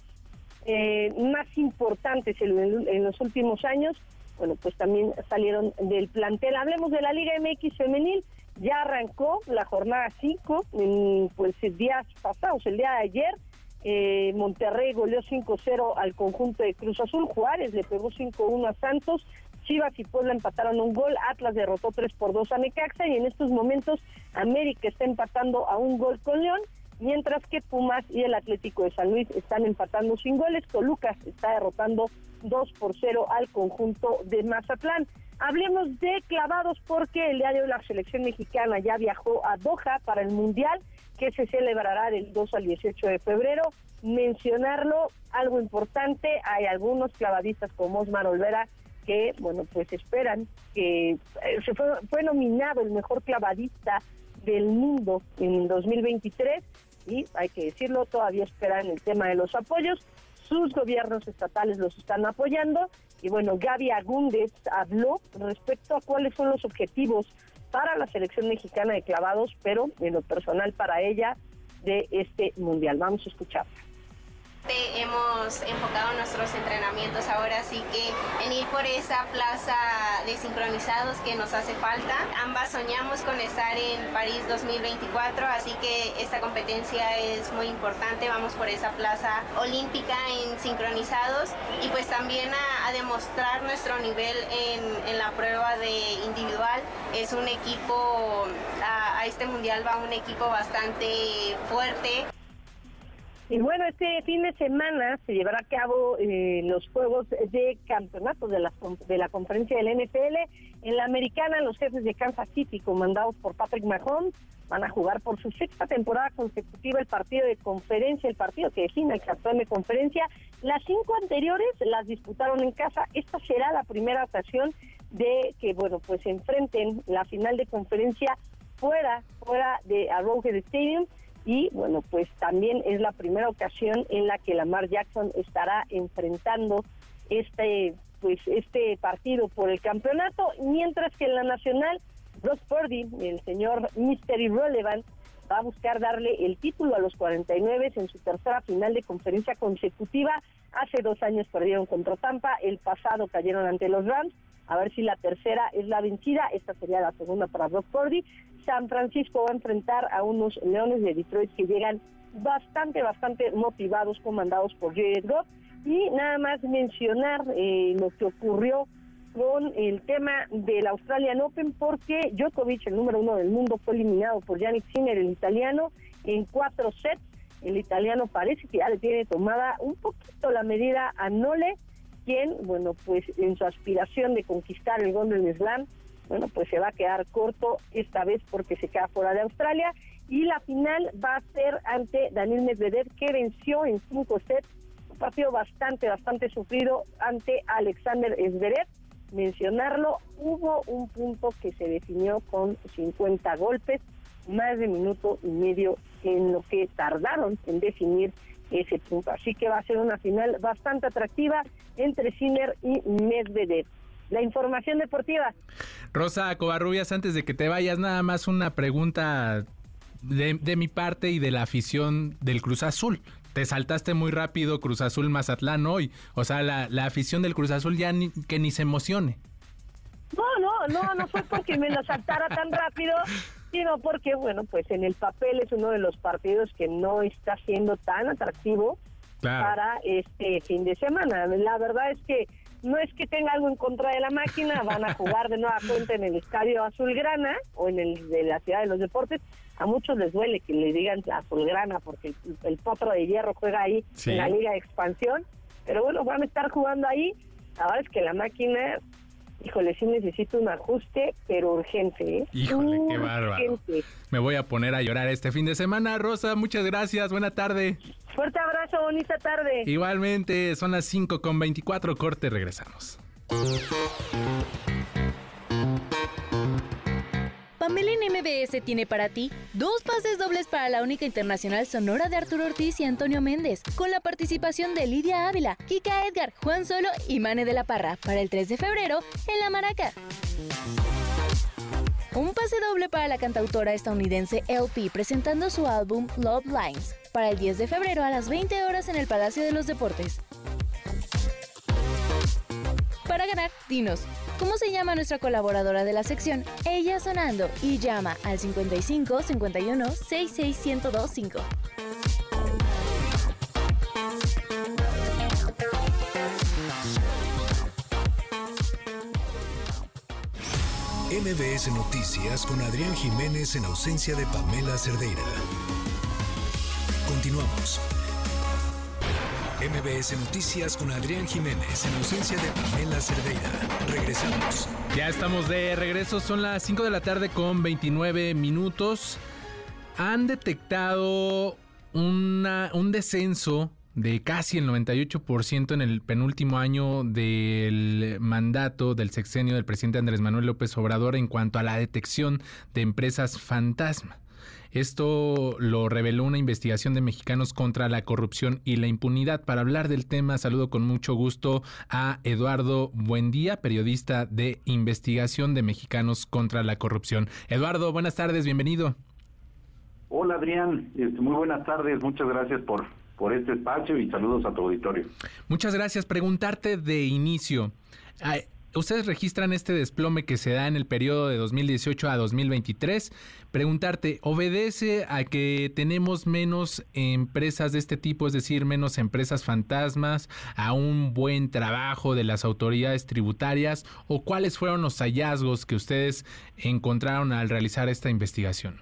eh, más importantes en los últimos años, bueno, pues también salieron del plantel. Hablemos de la Liga MX femenil, ya arrancó la jornada 5, en, pues días pasados, el día de ayer, eh, Monterrey goleó 5-0 al conjunto de Cruz Azul, Juárez le pegó 5-1 a Santos, Chivas y Puebla empataron un gol, Atlas derrotó 3 por 2 a Necaxa. Y en estos momentos América está empatando a un gol con León, mientras que Pumas y el Atlético de San Luis están empatando sin goles, Toluca está derrotando 2 por 0 al conjunto de Mazatlán. Hablemos de clavados porque el día de hoy la selección mexicana ya viajó a Doha para el Mundial que se celebrará del 2 al 18 de febrero. Mencionarlo, algo importante, hay algunos clavadistas como Osmar Olvera que, bueno, pues esperan que eh, se fue, fue nominado el mejor clavadista del mundo en 2023 y hay que decirlo, todavía esperan el tema de los apoyos. Sus gobiernos estatales los están apoyando y bueno, Gaby Agúndez habló respecto a cuáles son los objetivos para la selección mexicana de clavados, pero en lo personal para ella de este mundial. Vamos a escuchar. Hemos enfocado nuestros entrenamientos ahora, así que en ir por esa plaza de sincronizados que nos hace falta. Ambas soñamos con estar en París 2024, así que esta competencia es muy importante. Vamos por esa plaza olímpica en sincronizados y pues también a, demostrar nuestro nivel en, la prueba de individual. Es un equipo, a este mundial va un equipo bastante fuerte. Y bueno, este fin de semana se llevará a cabo eh, los juegos de campeonato de la, de la conferencia del NFL. En la americana, los jefes de Kansas City, comandados por Patrick Mahomes, van a jugar por su sexta temporada consecutiva el partido de conferencia, el partido que define el campeón de conferencia. Las cinco anteriores las disputaron en casa. Esta será la primera ocasión de que, bueno, pues enfrenten la final de conferencia fuera, fuera de Arrowhead Stadium y bueno, pues también es la primera ocasión en la que Lamar Jackson estará enfrentando este pues este partido por el campeonato, mientras que en la nacional Ross Purdy, el señor Mystery Irrelevant, va a buscar darle el título a los 49 en su tercera final de conferencia consecutiva. Hace dos años perdieron contra Tampa, el pasado cayeron ante los Rams. A ver si la tercera es la vencida. Esta sería la segunda para Brock Purdy. San Francisco va a enfrentar a unos Leones de Detroit que llegan bastante, bastante motivados, comandados por Jared Goff. Y nada más mencionar eh, lo que ocurrió con el tema del Australian Open porque Djokovic, el número uno del mundo, fue eliminado por Yannick Sinner, el italiano, en cuatro sets. El italiano parece que ya le tiene tomada un poquito la medida a Nole, quien, bueno, pues en su aspiración de conquistar el Golden Slam, bueno, pues se va a quedar corto esta vez porque se queda fuera de Australia. Y la final va a ser ante Daniel Medvedev, que venció en cinco sets, un partido bastante, bastante sufrido ante Alexander Zverev mencionarlo, hubo un punto que se definió con 50 golpes, más de minuto y medio en lo que tardaron en definir ese punto. Así que va a ser una final bastante atractiva entre Sinner y Medvedev. La información deportiva. Rosa Covarrubias, antes de que te vayas, nada más una pregunta de, de mi parte y de la afición del Cruz Azul te saltaste muy rápido Cruz Azul Mazatlán hoy. O sea, la, afición del Cruz Azul ya ni, que ni se emocione. No, no, no, no fue porque me lo saltara tan rápido, sino porque, bueno, pues en el papel es uno de los partidos que no está siendo tan atractivo para este fin de semana. La verdad es que no es que tenga algo en contra de la máquina, van a jugar de nueva cuenta en el Estadio Azulgrana o en el de la Ciudad de los Deportes. A muchos les duele que le digan Azulgrana porque el, potro de hierro juega ahí en la Liga de Expansión. Pero bueno, van a estar jugando ahí. La verdad es que la máquina, híjole, sí necesita un ajuste, pero urgente. ¿eh? Híjole, qué bárbaro. Me voy a poner a llorar este fin de semana. Rosa, muchas gracias. Buena tarde. Fuerte abrazo, bonita tarde. Igualmente, son las 5 con 24 corte, regresamos. Pamela MBS tiene para ti dos pases dobles para la única internacional sonora de Arturo Ortiz y Antonio Méndez, con la participación de Lidia Ávila, Kika Edgar, Juan Solo y Mane de la Parra para el 3 de febrero en La Maraca. Un pase doble para la cantautora estadounidense LP presentando su álbum Love Lines para el 10 de febrero a las 20 horas en el Palacio de los Deportes. Para ganar, dinos, ¿cómo se llama nuestra colaboradora de la sección? Ella sonando y llama al 55 51 66 1025. MBS Noticias con Adrián Jiménez en ausencia de Pamela Cerdeira. Continuamos. MBS Noticias con Adrián Jiménez en ausencia de Pamela Cerdeira. Regresamos. Ya estamos de regreso, son las 5 de la tarde con 29 minutos. Han detectado un descenso de casi el 98% en el penúltimo año del mandato del sexenio del presidente Andrés Manuel López Obrador en cuanto a la detección de empresas fantasma. Esto lo reveló una investigación de mexicanos contra la corrupción y la impunidad. Para hablar del tema, saludo con mucho gusto a Eduardo Buendía, periodista de investigación de mexicanos contra la corrupción. Eduardo, buenas tardes, bienvenido. Hola Adrián, este, muy buenas tardes, muchas gracias por por este espacio y saludos a tu auditorio. Muchas gracias. Preguntarte de inicio. Ustedes registran este desplome que se da en el periodo de 2018 a 2023. Preguntarte, ¿obedece a que tenemos menos empresas de este tipo, es decir, menos empresas fantasmas, a un buen trabajo de las autoridades tributarias? ¿O cuáles fueron los hallazgos que ustedes encontraron al realizar esta investigación?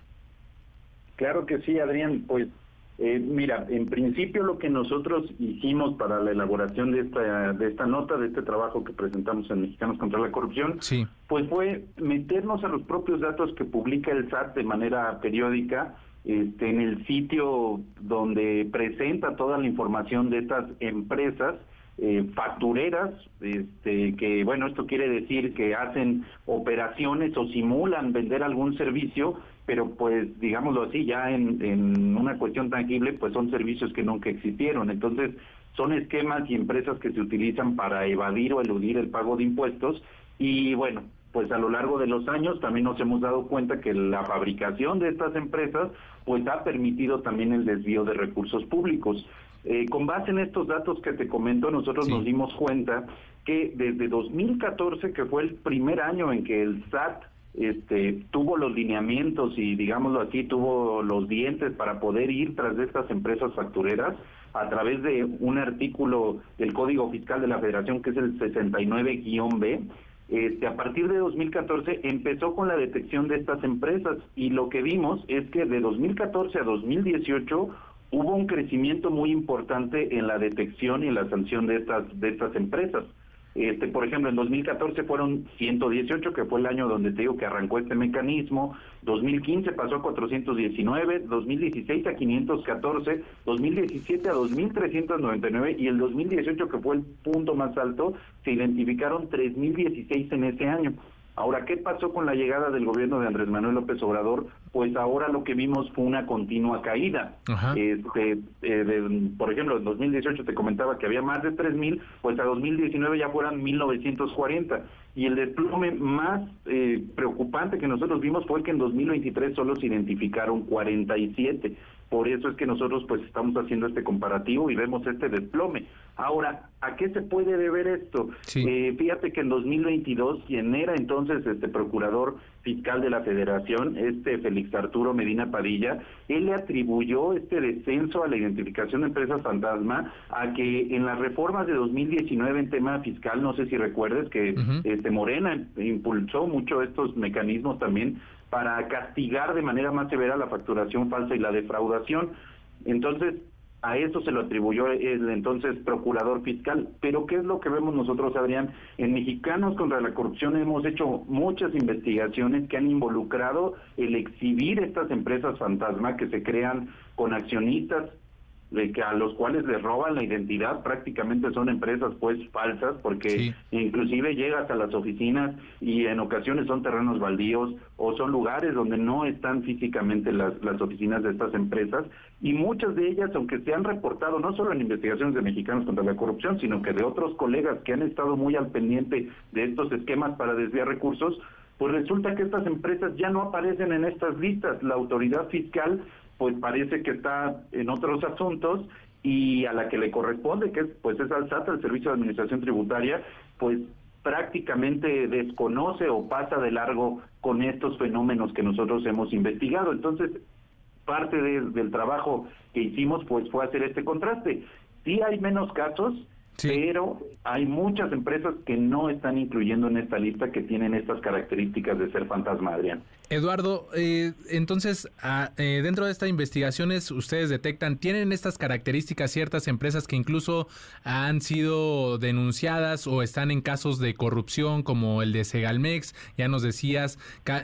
Claro que sí, Adrián. Pues eh, mira, en principio lo que nosotros hicimos para la elaboración de esta, de esta nota, de este trabajo que presentamos en Mexicanos contra la Corrupción, pues fue meternos a los propios datos que publica el SAT de manera periódica este, en el sitio donde presenta toda la información de estas empresas. Eh, factureras, este, que bueno, esto quiere decir que hacen operaciones o simulan vender algún servicio pero pues digámoslo así, ya en, una cuestión tangible, pues son servicios que nunca existieron. Entonces, son esquemas y empresas que se utilizan para evadir o eludir el pago de impuestos y bueno, pues a lo largo de los años también nos hemos dado cuenta que la fabricación de estas empresas pues ha permitido también el desvío de recursos públicos. Eh, con base en estos datos que te comento, nosotros nos dimos cuenta que desde 2014, que fue el primer año en que el SAT este, tuvo los lineamientos y digámoslo así, tuvo los dientes para poder ir tras de estas empresas factureras a través de un artículo del Código Fiscal de la Federación que es el 69-B. Este, a partir de 2014 empezó con la detección de estas empresas y lo que vimos es que de 2014 a 2018 hubo un crecimiento muy importante en la detección y en la sanción de estas de estas empresas. Este, por ejemplo, en 2014 fueron 118, que fue el año donde te digo que arrancó este mecanismo. 2015 pasó a 419, 2016 a 514, 2017 a 2399 y el 2018, que fue el punto más alto, se identificaron 3016 en ese año. Ahora, ¿qué pasó con la llegada del gobierno de Andrés Manuel López Obrador? Pues ahora lo que vimos fue una continua caída. Este, eh, por ejemplo, en 2018 te comentaba que había más de 3.000, pues a 2019 ya fueran 1.940. Y el desplome más eh, preocupante que nosotros vimos fue que en 2023 solo se identificaron 47. Por eso es que nosotros pues estamos haciendo este comparativo y vemos este desplome. Ahora, ¿a qué se puede deber esto? Eh, fíjate que en 2022 quien era entonces este procurador fiscal de la Federación, este Félix Arturo Medina Padilla, él le atribuyó este descenso a la identificación de empresas fantasma a que en las reformas de 2019 en tema fiscal, no sé si recuerdes que este Morena impulsó mucho estos mecanismos también para castigar de manera más severa la facturación falsa y la defraudación. Entonces, a eso se lo atribuyó el entonces procurador fiscal. Pero ¿qué es lo que vemos nosotros, Adrián? En Mexicanos contra la Corrupción hemos hecho muchas investigaciones que han involucrado el exhibir estas empresas fantasma que se crean con accionistas de que a los cuales les roban la identidad prácticamente son empresas pues falsas porque inclusive llegas a las oficinas y en ocasiones son terrenos baldíos o son lugares donde no están físicamente las, las oficinas de estas empresas y muchas de ellas aunque se han reportado no solo en investigaciones de mexicanos contra la corrupción sino que de otros colegas que han estado muy al pendiente de estos esquemas para desviar recursos pues resulta que estas empresas ya no aparecen en estas listas. La autoridad fiscal pues parece que está en otros asuntos y a la que le corresponde, que es pues es al SAT, el Servicio de Administración Tributaria, pues prácticamente desconoce o pasa de largo con estos fenómenos que nosotros hemos investigado. Entonces, parte del trabajo que hicimos pues fue hacer este contraste. Sí hay menos casos, pero hay muchas empresas que no están incluyendo en esta lista que tienen estas características de ser fantasma, Adrián. Eduardo, eh, entonces, ah, eh, dentro de estas investigaciones, ustedes detectan, ¿tienen estas características ciertas empresas que incluso han sido denunciadas o están en casos de corrupción, como el de Segalmex? Ya nos decías,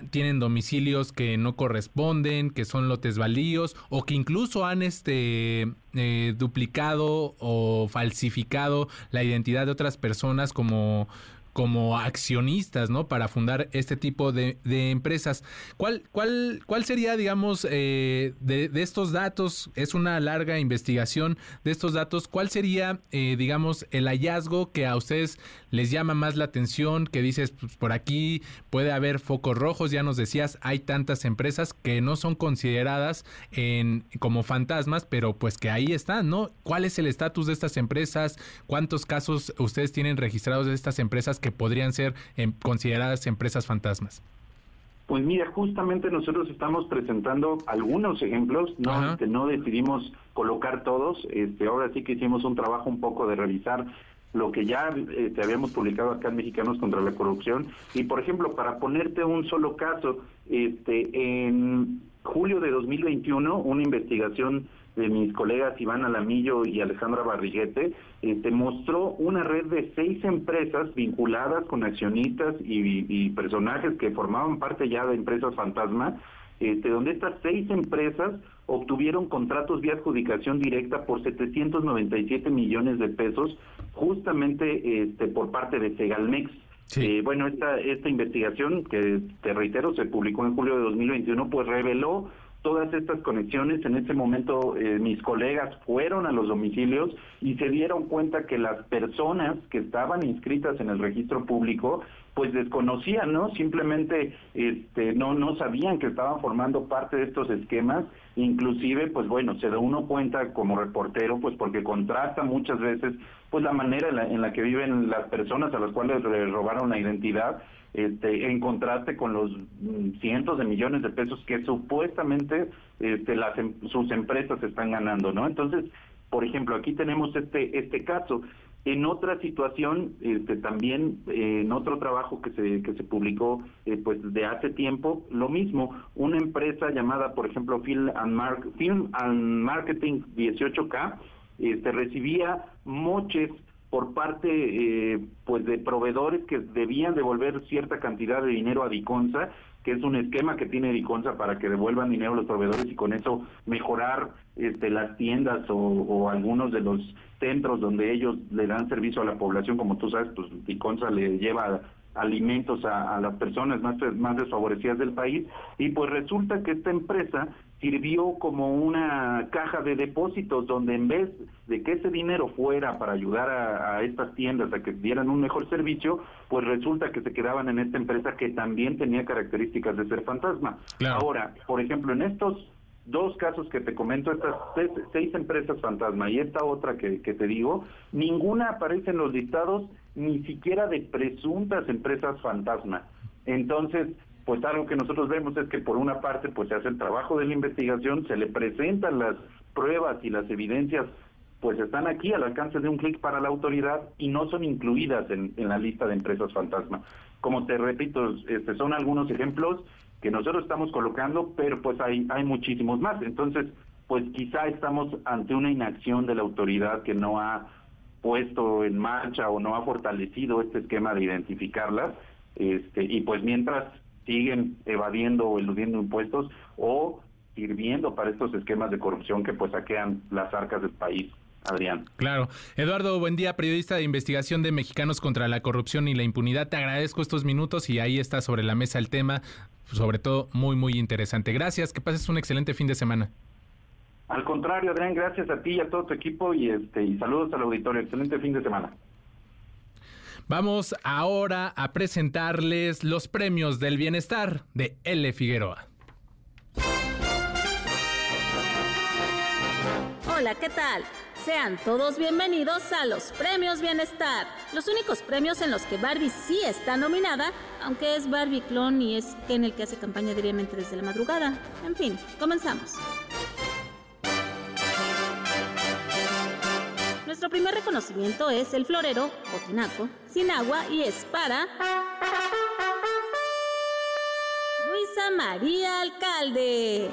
tienen domicilios que no corresponden, que son lotes baldíos, o que incluso han este eh, duplicado o falsificado la identidad de otras personas como como accionistas, ¿no? Para fundar este tipo de, empresas. ¿Cuál, cuál, ¿Cuál sería, digamos, eh, de, estos datos? Es una larga investigación de estos datos. ¿Cuál sería, eh, digamos, el hallazgo que a ustedes les llama más la atención? Que dices, pues por aquí puede haber focos rojos, ya nos decías, hay tantas empresas que no son consideradas en, como fantasmas, pero pues que ahí están, ¿no? ¿Cuál es el estatus de estas empresas? ¿Cuántos casos ustedes tienen registrados de estas empresas que podrían ser em, consideradas empresas fantasmas? Pues mira, justamente nosotros estamos presentando algunos ejemplos, no, este, no decidimos colocar todos, este, ahora sí que hicimos un trabajo un poco de revisar lo que ya este, habíamos publicado acá en Mexicanos contra la Corrupción. Y por ejemplo, para ponerte un solo caso, este, en julio de 2021, una investigación de mis colegas Iván Alamillo y Alejandra Barriguete, este, mostró una red de seis empresas vinculadas con accionistas y, personajes que formaban parte ya de empresas fantasma, este, donde estas seis empresas obtuvieron contratos vía adjudicación directa por 797 millones de pesos, justamente este, por parte de Segalmex. Eh, bueno, esta, esta investigación, que te reitero, se publicó en julio de 2021, pues reveló todas estas conexiones. En ese momento eh, mis colegas fueron a los domicilios y se dieron cuenta que las personas que estaban inscritas en el registro público pues desconocían, ¿no? Simplemente este, no, no sabían que estaban formando parte de estos esquemas. Inclusive, pues bueno, se da uno cuenta como reportero, pues porque contrasta muchas veces pues la manera en la, en la que viven las personas a las cuales le robaron la identidad este, en contraste con los mm, cientos de millones de pesos que supuestamente este, las, em, sus empresas están ganando, ¿no? Entonces, por ejemplo, aquí tenemos este este caso. En otra situación, este, también en otro trabajo que se que se publicó eh, pues de hace tiempo, lo mismo, una empresa llamada, por ejemplo, Film and, Film and Marketing 18K, este, recibía moches por parte eh, pues de proveedores que debían devolver cierta cantidad de dinero a Diconsa, que es un esquema que tiene Diconsa para que devuelvan dinero a los proveedores y con eso mejorar este, las tiendas o, algunos de los centros donde ellos le dan servicio a la población, como tú sabes, pues Diconsa le lleva alimentos a, a las personas más, más desfavorecidas del país y pues resulta que esta empresa sirvió como una caja de depósitos donde en vez de que ese dinero fuera para ayudar a, estas tiendas a que dieran un mejor servicio, pues resulta que se quedaban en esta empresa que también tenía características de ser fantasma. Ahora, por ejemplo, en estos dos casos que te comento, estas seis, empresas fantasma y esta otra que, te digo, ninguna aparece en los listados ni siquiera de presuntas empresas fantasma. Entonces, pues algo que nosotros vemos es que por una parte pues se hace el trabajo de la investigación, se le presentan las pruebas y las evidencias pues están aquí al alcance de un clic para la autoridad y no son incluidas en, la lista de empresas fantasma. Como te repito, este, son algunos ejemplos que nosotros estamos colocando, pero pues hay, hay muchísimos más. Entonces, pues quizá estamos ante una inacción de la autoridad que no ha puesto en marcha o no ha fortalecido este esquema de identificarlas. Este, y pues mientras siguen evadiendo o eludiendo impuestos o sirviendo para estos esquemas de corrupción que pues saquean las arcas del país. Adrián. Claro. Eduardo, buen día, periodista de investigación de Mexicanos contra la Corrupción y la Impunidad. Te agradezco estos minutos y ahí está sobre la mesa el tema, sobre todo muy, muy interesante. Gracias, que pases un excelente fin de semana. Al contrario, Adrián, gracias a ti y a todo tu equipo y, este, y saludos al auditorio. Excelente fin de semana. Vamos ahora a presentarles los premios del bienestar de L. Figueroa. Hola, ¿qué tal? Sean todos bienvenidos a los Premios Bienestar, los únicos premios en los que Barbie sí está nominada, aunque es Barbie clon y es en el que hace campaña diariamente desde la madrugada. En fin, comenzamos. Nuestro primer reconocimiento es el florero o tinaco, sin agua y es para Luisa María Alcalde,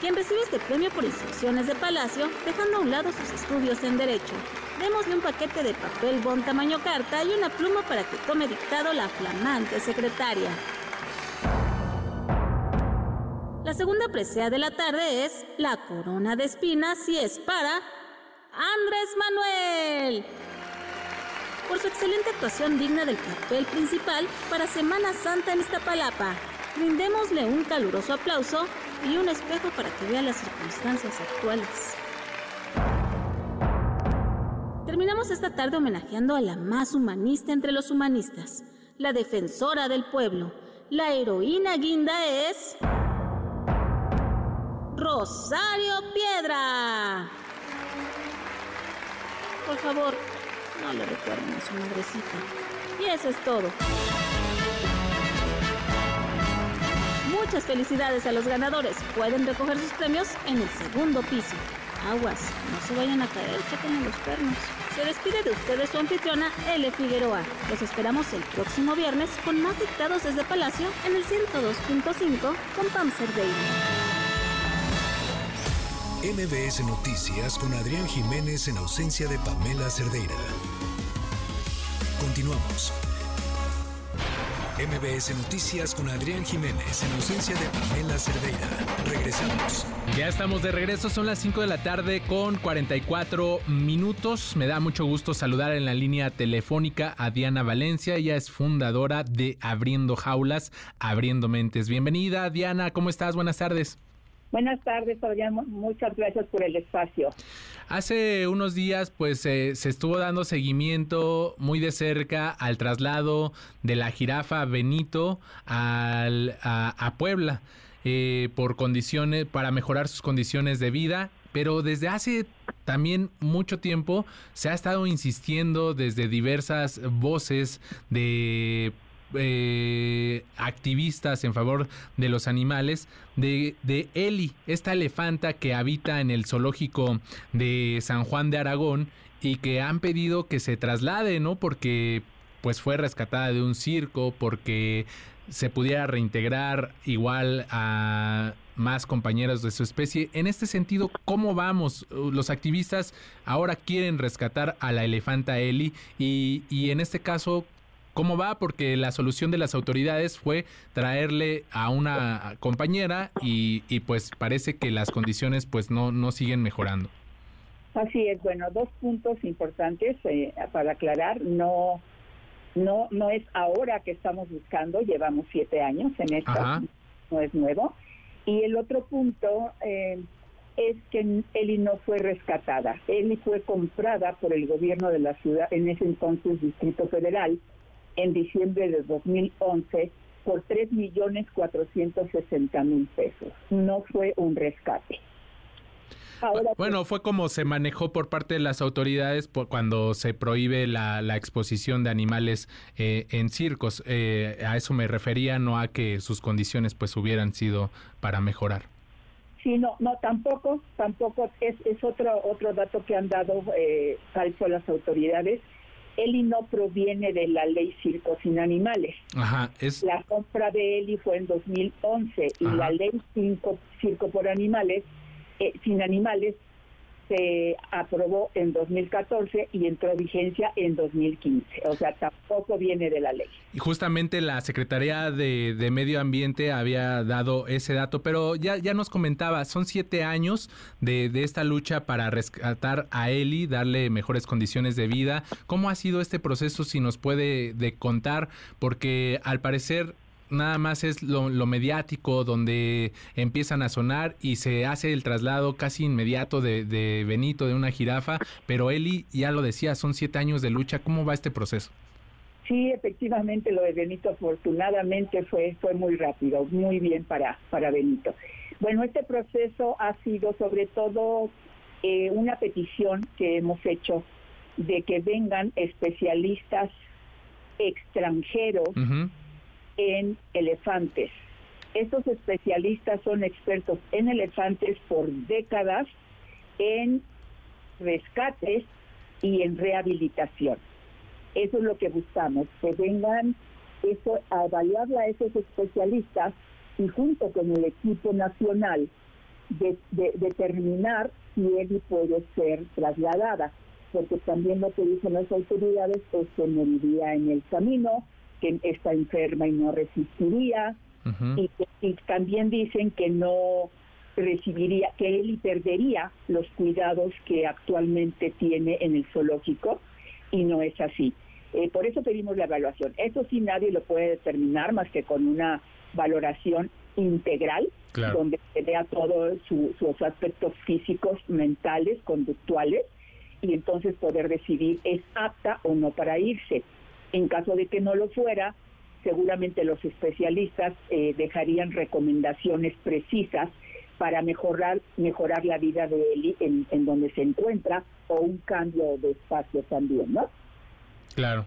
quien recibe este premio por instrucciones de Palacio, dejando a un lado sus estudios en Derecho. Démosle un paquete de papel bon tamaño carta y una pluma para que tome dictado la flamante secretaria. La segunda presea de la tarde es la corona de espinas y es para Andrés Manuel. por su excelente actuación digna del papel principal para Semana Santa en Iztapalapa. Brindémosle un caluroso aplauso y un espejo para que vea las circunstancias actuales. Terminamos esta tarde homenajeando a la más humanista entre los humanistas, la defensora del pueblo. La heroína guinda es... Rosario Piedra. Por favor, no le recuerden a su madrecita. Y eso es todo. Muchas felicidades a los ganadores. Pueden recoger sus premios en el segundo piso. Aguas, no se vayan a caer, chequen los pernos. Se despide de ustedes su anfitriona, L. Figueroa. Los esperamos el próximo viernes con más dictados desde Palacio en el 102.5 con Pam Cerdeira. MBS Noticias con Adrián Jiménez en ausencia de Pamela Cerdeira. Continuamos. MBS Noticias con Adrián Jiménez en ausencia de Pamela Cerdeira. Regresamos. Ya estamos de regreso, son las 5 de la tarde con 44 minutos. Me da mucho gusto saludar en la línea telefónica a Diana Valencia. Ella es fundadora de Abriendo Jaulas, Abriendo Mentes. Bienvenida, Diana, ¿cómo estás? Buenas tardes. Buenas tardes, Adrián. Muchas gracias por el espacio. Hace unos días, pues se estuvo dando seguimiento muy de cerca al traslado de la jirafa Benito al, a, Puebla eh, por condiciones, para mejorar sus condiciones de vida. Pero desde hace también mucho tiempo se ha estado insistiendo desde diversas voces de eh, activistas en favor de los animales de, de Eli, esta elefanta que habita en el zoológico de San Juan de Aragón y que han pedido que se traslade, ¿no? Porque pues fue rescatada de un circo, porque se pudiera reintegrar igual a más compañeros de su especie. En este sentido, ¿cómo vamos? Los activistas ahora quieren rescatar a la elefanta Eli y, y en este caso, cómo va, porque la solución de las autoridades fue traerle a una compañera y, pues parece que las condiciones pues no, no siguen mejorando. Así es, bueno, dos puntos importantes eh, para aclarar, no, no, no es ahora que estamos buscando, llevamos siete años en esto, no es nuevo. Y el otro punto eh, es que Eli no fue rescatada, Eli fue comprada por el gobierno de la ciudad, en ese entonces Distrito Federal, en diciembre de 2011 por 3.460.000 pesos. No fue un rescate. bueno, fue como se manejó por parte de las autoridades cuando se prohíbe la, exposición de animales eh, en circos. Eh, a eso me refería, no a que sus condiciones pues hubieran sido para mejorar. Sí, no, no, tampoco, tampoco es, es otro otro dato que han dado eh, falso las autoridades Eli no proviene de la ley Circo sin Animales. Ajá, La compra de Eli fue en 2011 y la ley Circo por Animales, eh, sin Animales, se aprobó en 2014 y entró vigencia en 2015. O sea, tampoco viene de la ley. Y justamente la Secretaría de, Medio Ambiente había dado ese dato, pero ya, ya nos comentaba, son siete años de, de esta lucha para rescatar a Eli, darle mejores condiciones de vida. ¿Cómo ha sido este proceso, si nos puede de contar? Porque al parecer nada más es lo, mediático donde empiezan a sonar y se hace el traslado casi inmediato de, de, Benito, de una jirafa, pero Eli ya lo decía, son siete años de lucha, ¿cómo va este proceso? Sí, efectivamente lo de Benito afortunadamente fue, fue muy rápido, muy bien para, para Benito. Bueno, este proceso ha sido sobre todo eh, una petición que hemos hecho de que vengan especialistas extranjeros en elefantes. Estos especialistas son expertos en elefantes por décadas, en rescates y en rehabilitación. Eso es lo que buscamos, que vengan eso, a evaluar a esos especialistas y junto con el equipo nacional de, determinar si él puede ser trasladada, porque también lo que dicen las autoridades es que moriría en el camino, que está enferma y no resistiría, y, también dicen que no recibiría, que él perdería los cuidados que actualmente tiene en el zoológico, y no es así. Eh, por eso pedimos la evaluación. Eso sí nadie lo puede determinar más que con una valoración integral, donde se vea todos sus aspectos físicos, mentales, conductuales, y entonces poder decidir es apta o no para irse. En caso de que no lo fuera, seguramente los especialistas eh, dejarían recomendaciones precisas para mejorar mejorar la vida de él en, en donde se encuentra o un cambio de espacio también, ¿no? Claro.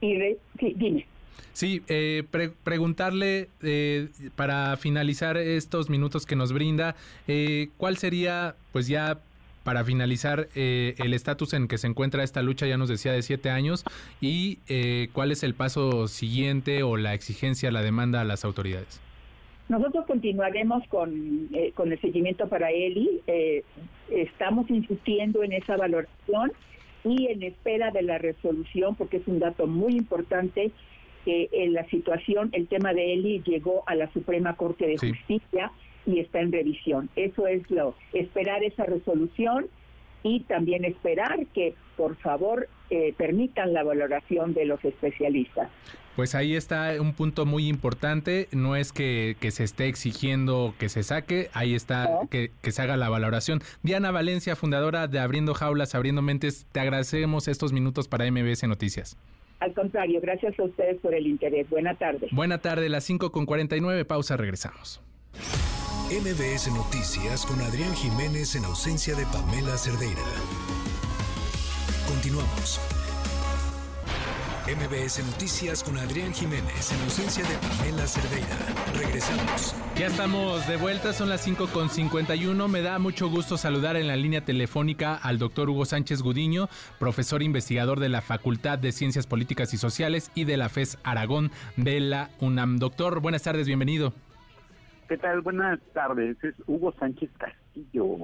Y sí, dime. Sí, eh, preguntarle eh, para finalizar estos minutos que nos brinda, eh, ¿cuál sería, pues ya para finalizar, el estatus en que se encuentra esta lucha, ya nos decía, de siete años, y cuál es el paso siguiente o la exigencia, la demanda a las autoridades? Nosotros continuaremos con, con el seguimiento para Eli. estamos insistiendo en esa valoración y en espera de la resolución, porque es un dato muy importante que en la situación, el tema de Eli llegó a la Suprema Corte de Justicia y está en revisión. Eso es lo, esperar esa resolución y también esperar que, por favor, eh, permitan la valoración de los especialistas. Pues ahí está un punto muy importante, no es que, se esté exigiendo que se saque, ahí está que, que, se haga la valoración. Diana Valencia, fundadora de Abriendo Jaulas, Abriendo Mentes, te agradecemos estos minutos para MBS Noticias. Al contrario, gracias a ustedes por el interés. Buena tarde. Buena tarde, las 5 con 49, pausa, regresamos. MBS Noticias con Adrián Jiménez en ausencia de Pamela Cerdeira. Continuamos. MBS Noticias con Adrián Jiménez en ausencia de Pamela Cerdeira. Regresamos. Ya estamos de vuelta, son las 5 con 51. Me da mucho gusto saludar en la línea telefónica al doctor Hugo Sánchez Gudiño, profesor investigador de la Facultad de Ciencias Políticas y Sociales y de la FES Aragón de la UNAM. Doctor, buenas tardes, bienvenido. ¿Qué tal? Buenas tardes, es Hugo Sánchez Castillo.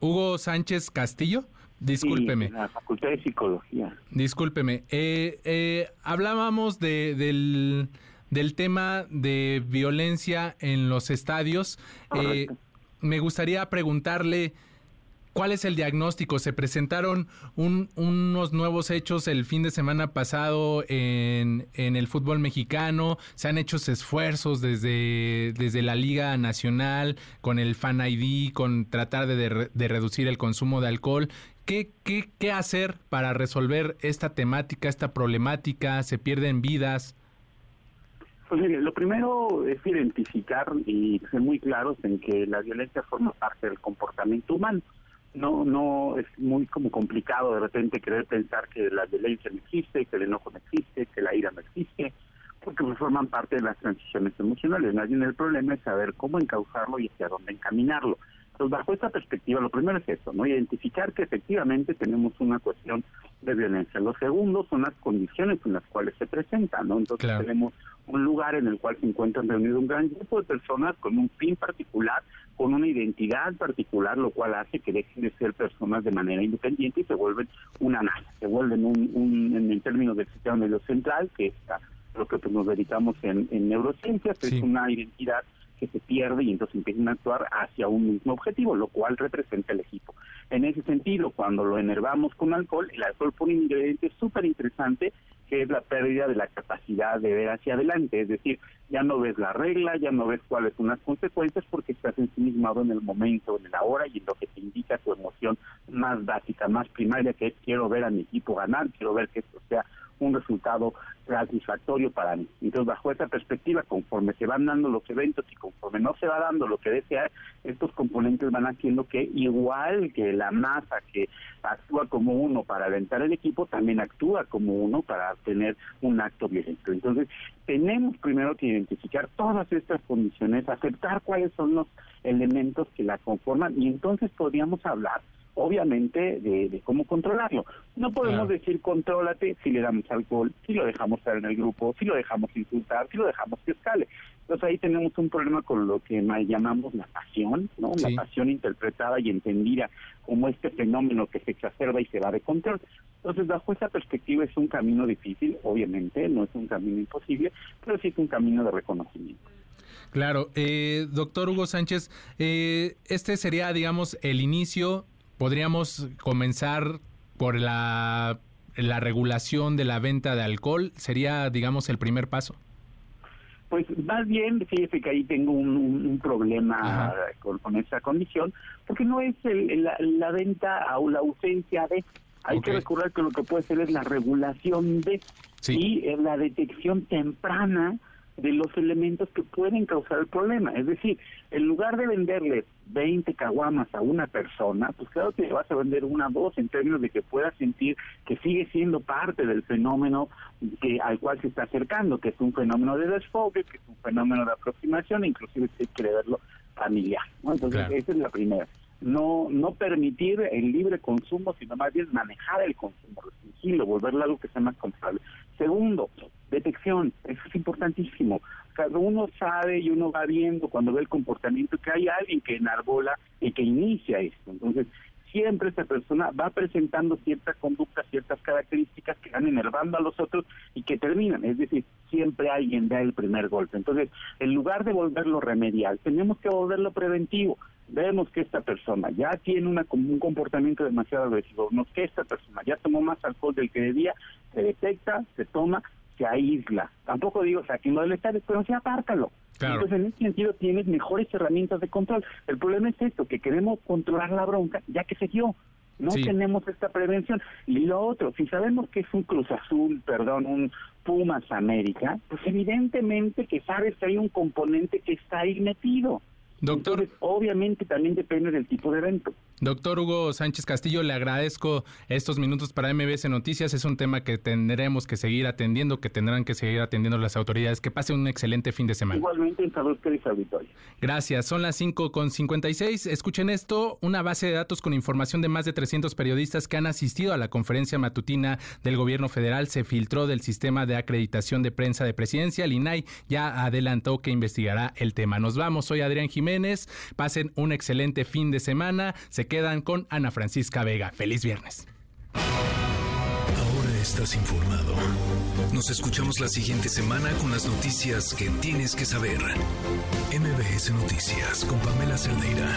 Hugo Sánchez Castillo. Discúlpeme. la Facultad de Psicología. Discúlpeme. Eh, eh, hablábamos de, del, del, tema de violencia en los estadios. Eh, me gustaría preguntarle cuál es el diagnóstico. Se presentaron unos nuevos hechos el fin de semana pasado en, el fútbol mexicano. Se han hecho esfuerzos desde, la Liga Nacional con el Fan ID, con tratar de, de reducir el consumo de alcohol. ¿Qué, qué, hacer para resolver esta temática, esta problemática? ¿Se pierden vidas? Pues mire, lo primero es identificar y ser muy claros en que la violencia forma parte del comportamiento humano. No, no es muy como complicado de repente querer pensar que la violencia no existe, que el enojo no existe, que la ira no existe, porque pues forman parte de las transiciones emocionales. Más bien el problema es saber cómo encauzarlo y hacia dónde encaminarlo. Entonces, bajo esta perspectiva, lo primero es eso, ¿no? Identificar que efectivamente tenemos una cuestión de violencia. Lo segundo son las condiciones en las cuales se presenta, ¿no? Entonces tenemos un lugar en el cual se encuentran reunidos un gran grupo de personas con un fin particular, con una identidad particular, lo cual hace que dejen de ser personas de manera independiente y se vuelven una nada, se vuelven un, en el término del sistema medio central, que es lo que pues, nos dedicamos en, neurociencias, que es una identidad que se pierde y entonces empiezan a actuar hacia un mismo objetivo, lo cual representa el equipo. En ese sentido, cuando lo enervamos con alcohol, el alcohol pone un ingrediente súper interesante que es la pérdida de la capacidad de ver hacia adelante, es decir, ya no ves la regla, ya no ves cuáles son las consecuencias porque estás ensimismado en el momento, en el ahora y en lo que te indica tu emoción más básica, más primaria, que es quiero ver a mi equipo ganar, quiero ver que esto sea un resultado satisfactorio para mí. Entonces, bajo esa perspectiva, conforme se van dando los eventos y conforme no se va dando lo que desea, estos componentes van haciendo que igual que la masa que actúa como uno para alentar el equipo, también actúa como uno para tener un acto violento. Entonces, tenemos primero que identificar todas estas condiciones, aceptar cuáles son los elementos que la conforman y entonces podríamos hablar obviamente de, cómo controlarlo. No podemos decir contrólate si le damos alcohol, si lo dejamos estar en el grupo, si lo dejamos insultar, si lo dejamos que escale. Entonces ahí tenemos un problema con lo que llamamos la pasión, ¿no? La pasión interpretada y entendida como este fenómeno que se exacerba y se va de control. Entonces, bajo esa perspectiva es un camino difícil, obviamente, no es un camino imposible, pero sí es un camino de reconocimiento. Claro, eh, doctor Hugo Sánchez, eh, este sería, digamos, el inicio podríamos comenzar por la la regulación de la venta de alcohol. Sería, digamos, el primer paso. Pues más bien, fíjese que ahí tengo un, problema con, esa condición, porque no es la, venta o la ausencia de, hay que recordar que lo que puede ser es la regulación de y la detección temprana de los elementos que pueden causar el problema. Es decir, en lugar de venderle 20 caguamas a una persona, pues claro que le vas a vender una o dos en términos de que pueda sentir que sigue siendo parte del fenómeno que, al cual se está acercando, que es un fenómeno de desfogue, que es un fenómeno de aproximación, inclusive si quiere verlo familiar. Entonces, esa es la primera. No, no permitir el libre consumo, sino más bien manejar el consumo, restringirlo, volverlo algo que sea más controlable. Segundo, detección, eso es importantísimo. Cada uno sabe y uno va viendo cuando ve el comportamiento que hay alguien que enarbola y que inicia esto. Entonces, siempre esta persona va presentando ciertas conductas, ciertas características que van enervando a los otros y que terminan. Es decir, siempre alguien da el primer golpe. Entonces, en lugar de volverlo remedial, tenemos que volverlo preventivo. Vemos que esta persona ya tiene una, un comportamiento demasiado agresivo, no que esta persona ya tomó más alcohol del que debía, se detecta, se toma, se aísla. Tampoco digo, o sea, que no le está, pero sí apártalo. Entonces, en ese sentido, tienes mejores herramientas de control. El problema es esto, que queremos controlar la bronca ya que se dio. No tenemos esta prevención. Y lo otro, si sabemos que es un Cruz Azul, perdón, un Pumas América, pues evidentemente que sabes que hay un componente que está ahí metido. Doctor. obviamente también depende del tipo de evento. Doctor Hugo Sánchez Castillo, le agradezco estos minutos para MBS Noticias. Es un tema que tendremos que seguir atendiendo, que tendrán que seguir atendiendo las autoridades. Que pase un excelente fin de semana. Igualmente, en salud, auditorio. Gracias. Son las 5 con 56. Escuchen esto: una base de datos con información de más de 300 periodistas que han asistido a la conferencia matutina del gobierno federal se filtró del sistema de acreditación de prensa de presidencia. El INAI ya adelantó que investigará el tema. Nos vamos. Soy Adrián Jiménez. Pasen un excelente fin de semana. Se quedan con Ana Francisca Vega. Feliz viernes. Ahora estás informado. Nos escuchamos la siguiente semana con las noticias que tienes que saber. MBS Noticias con Pamela Cerdeira.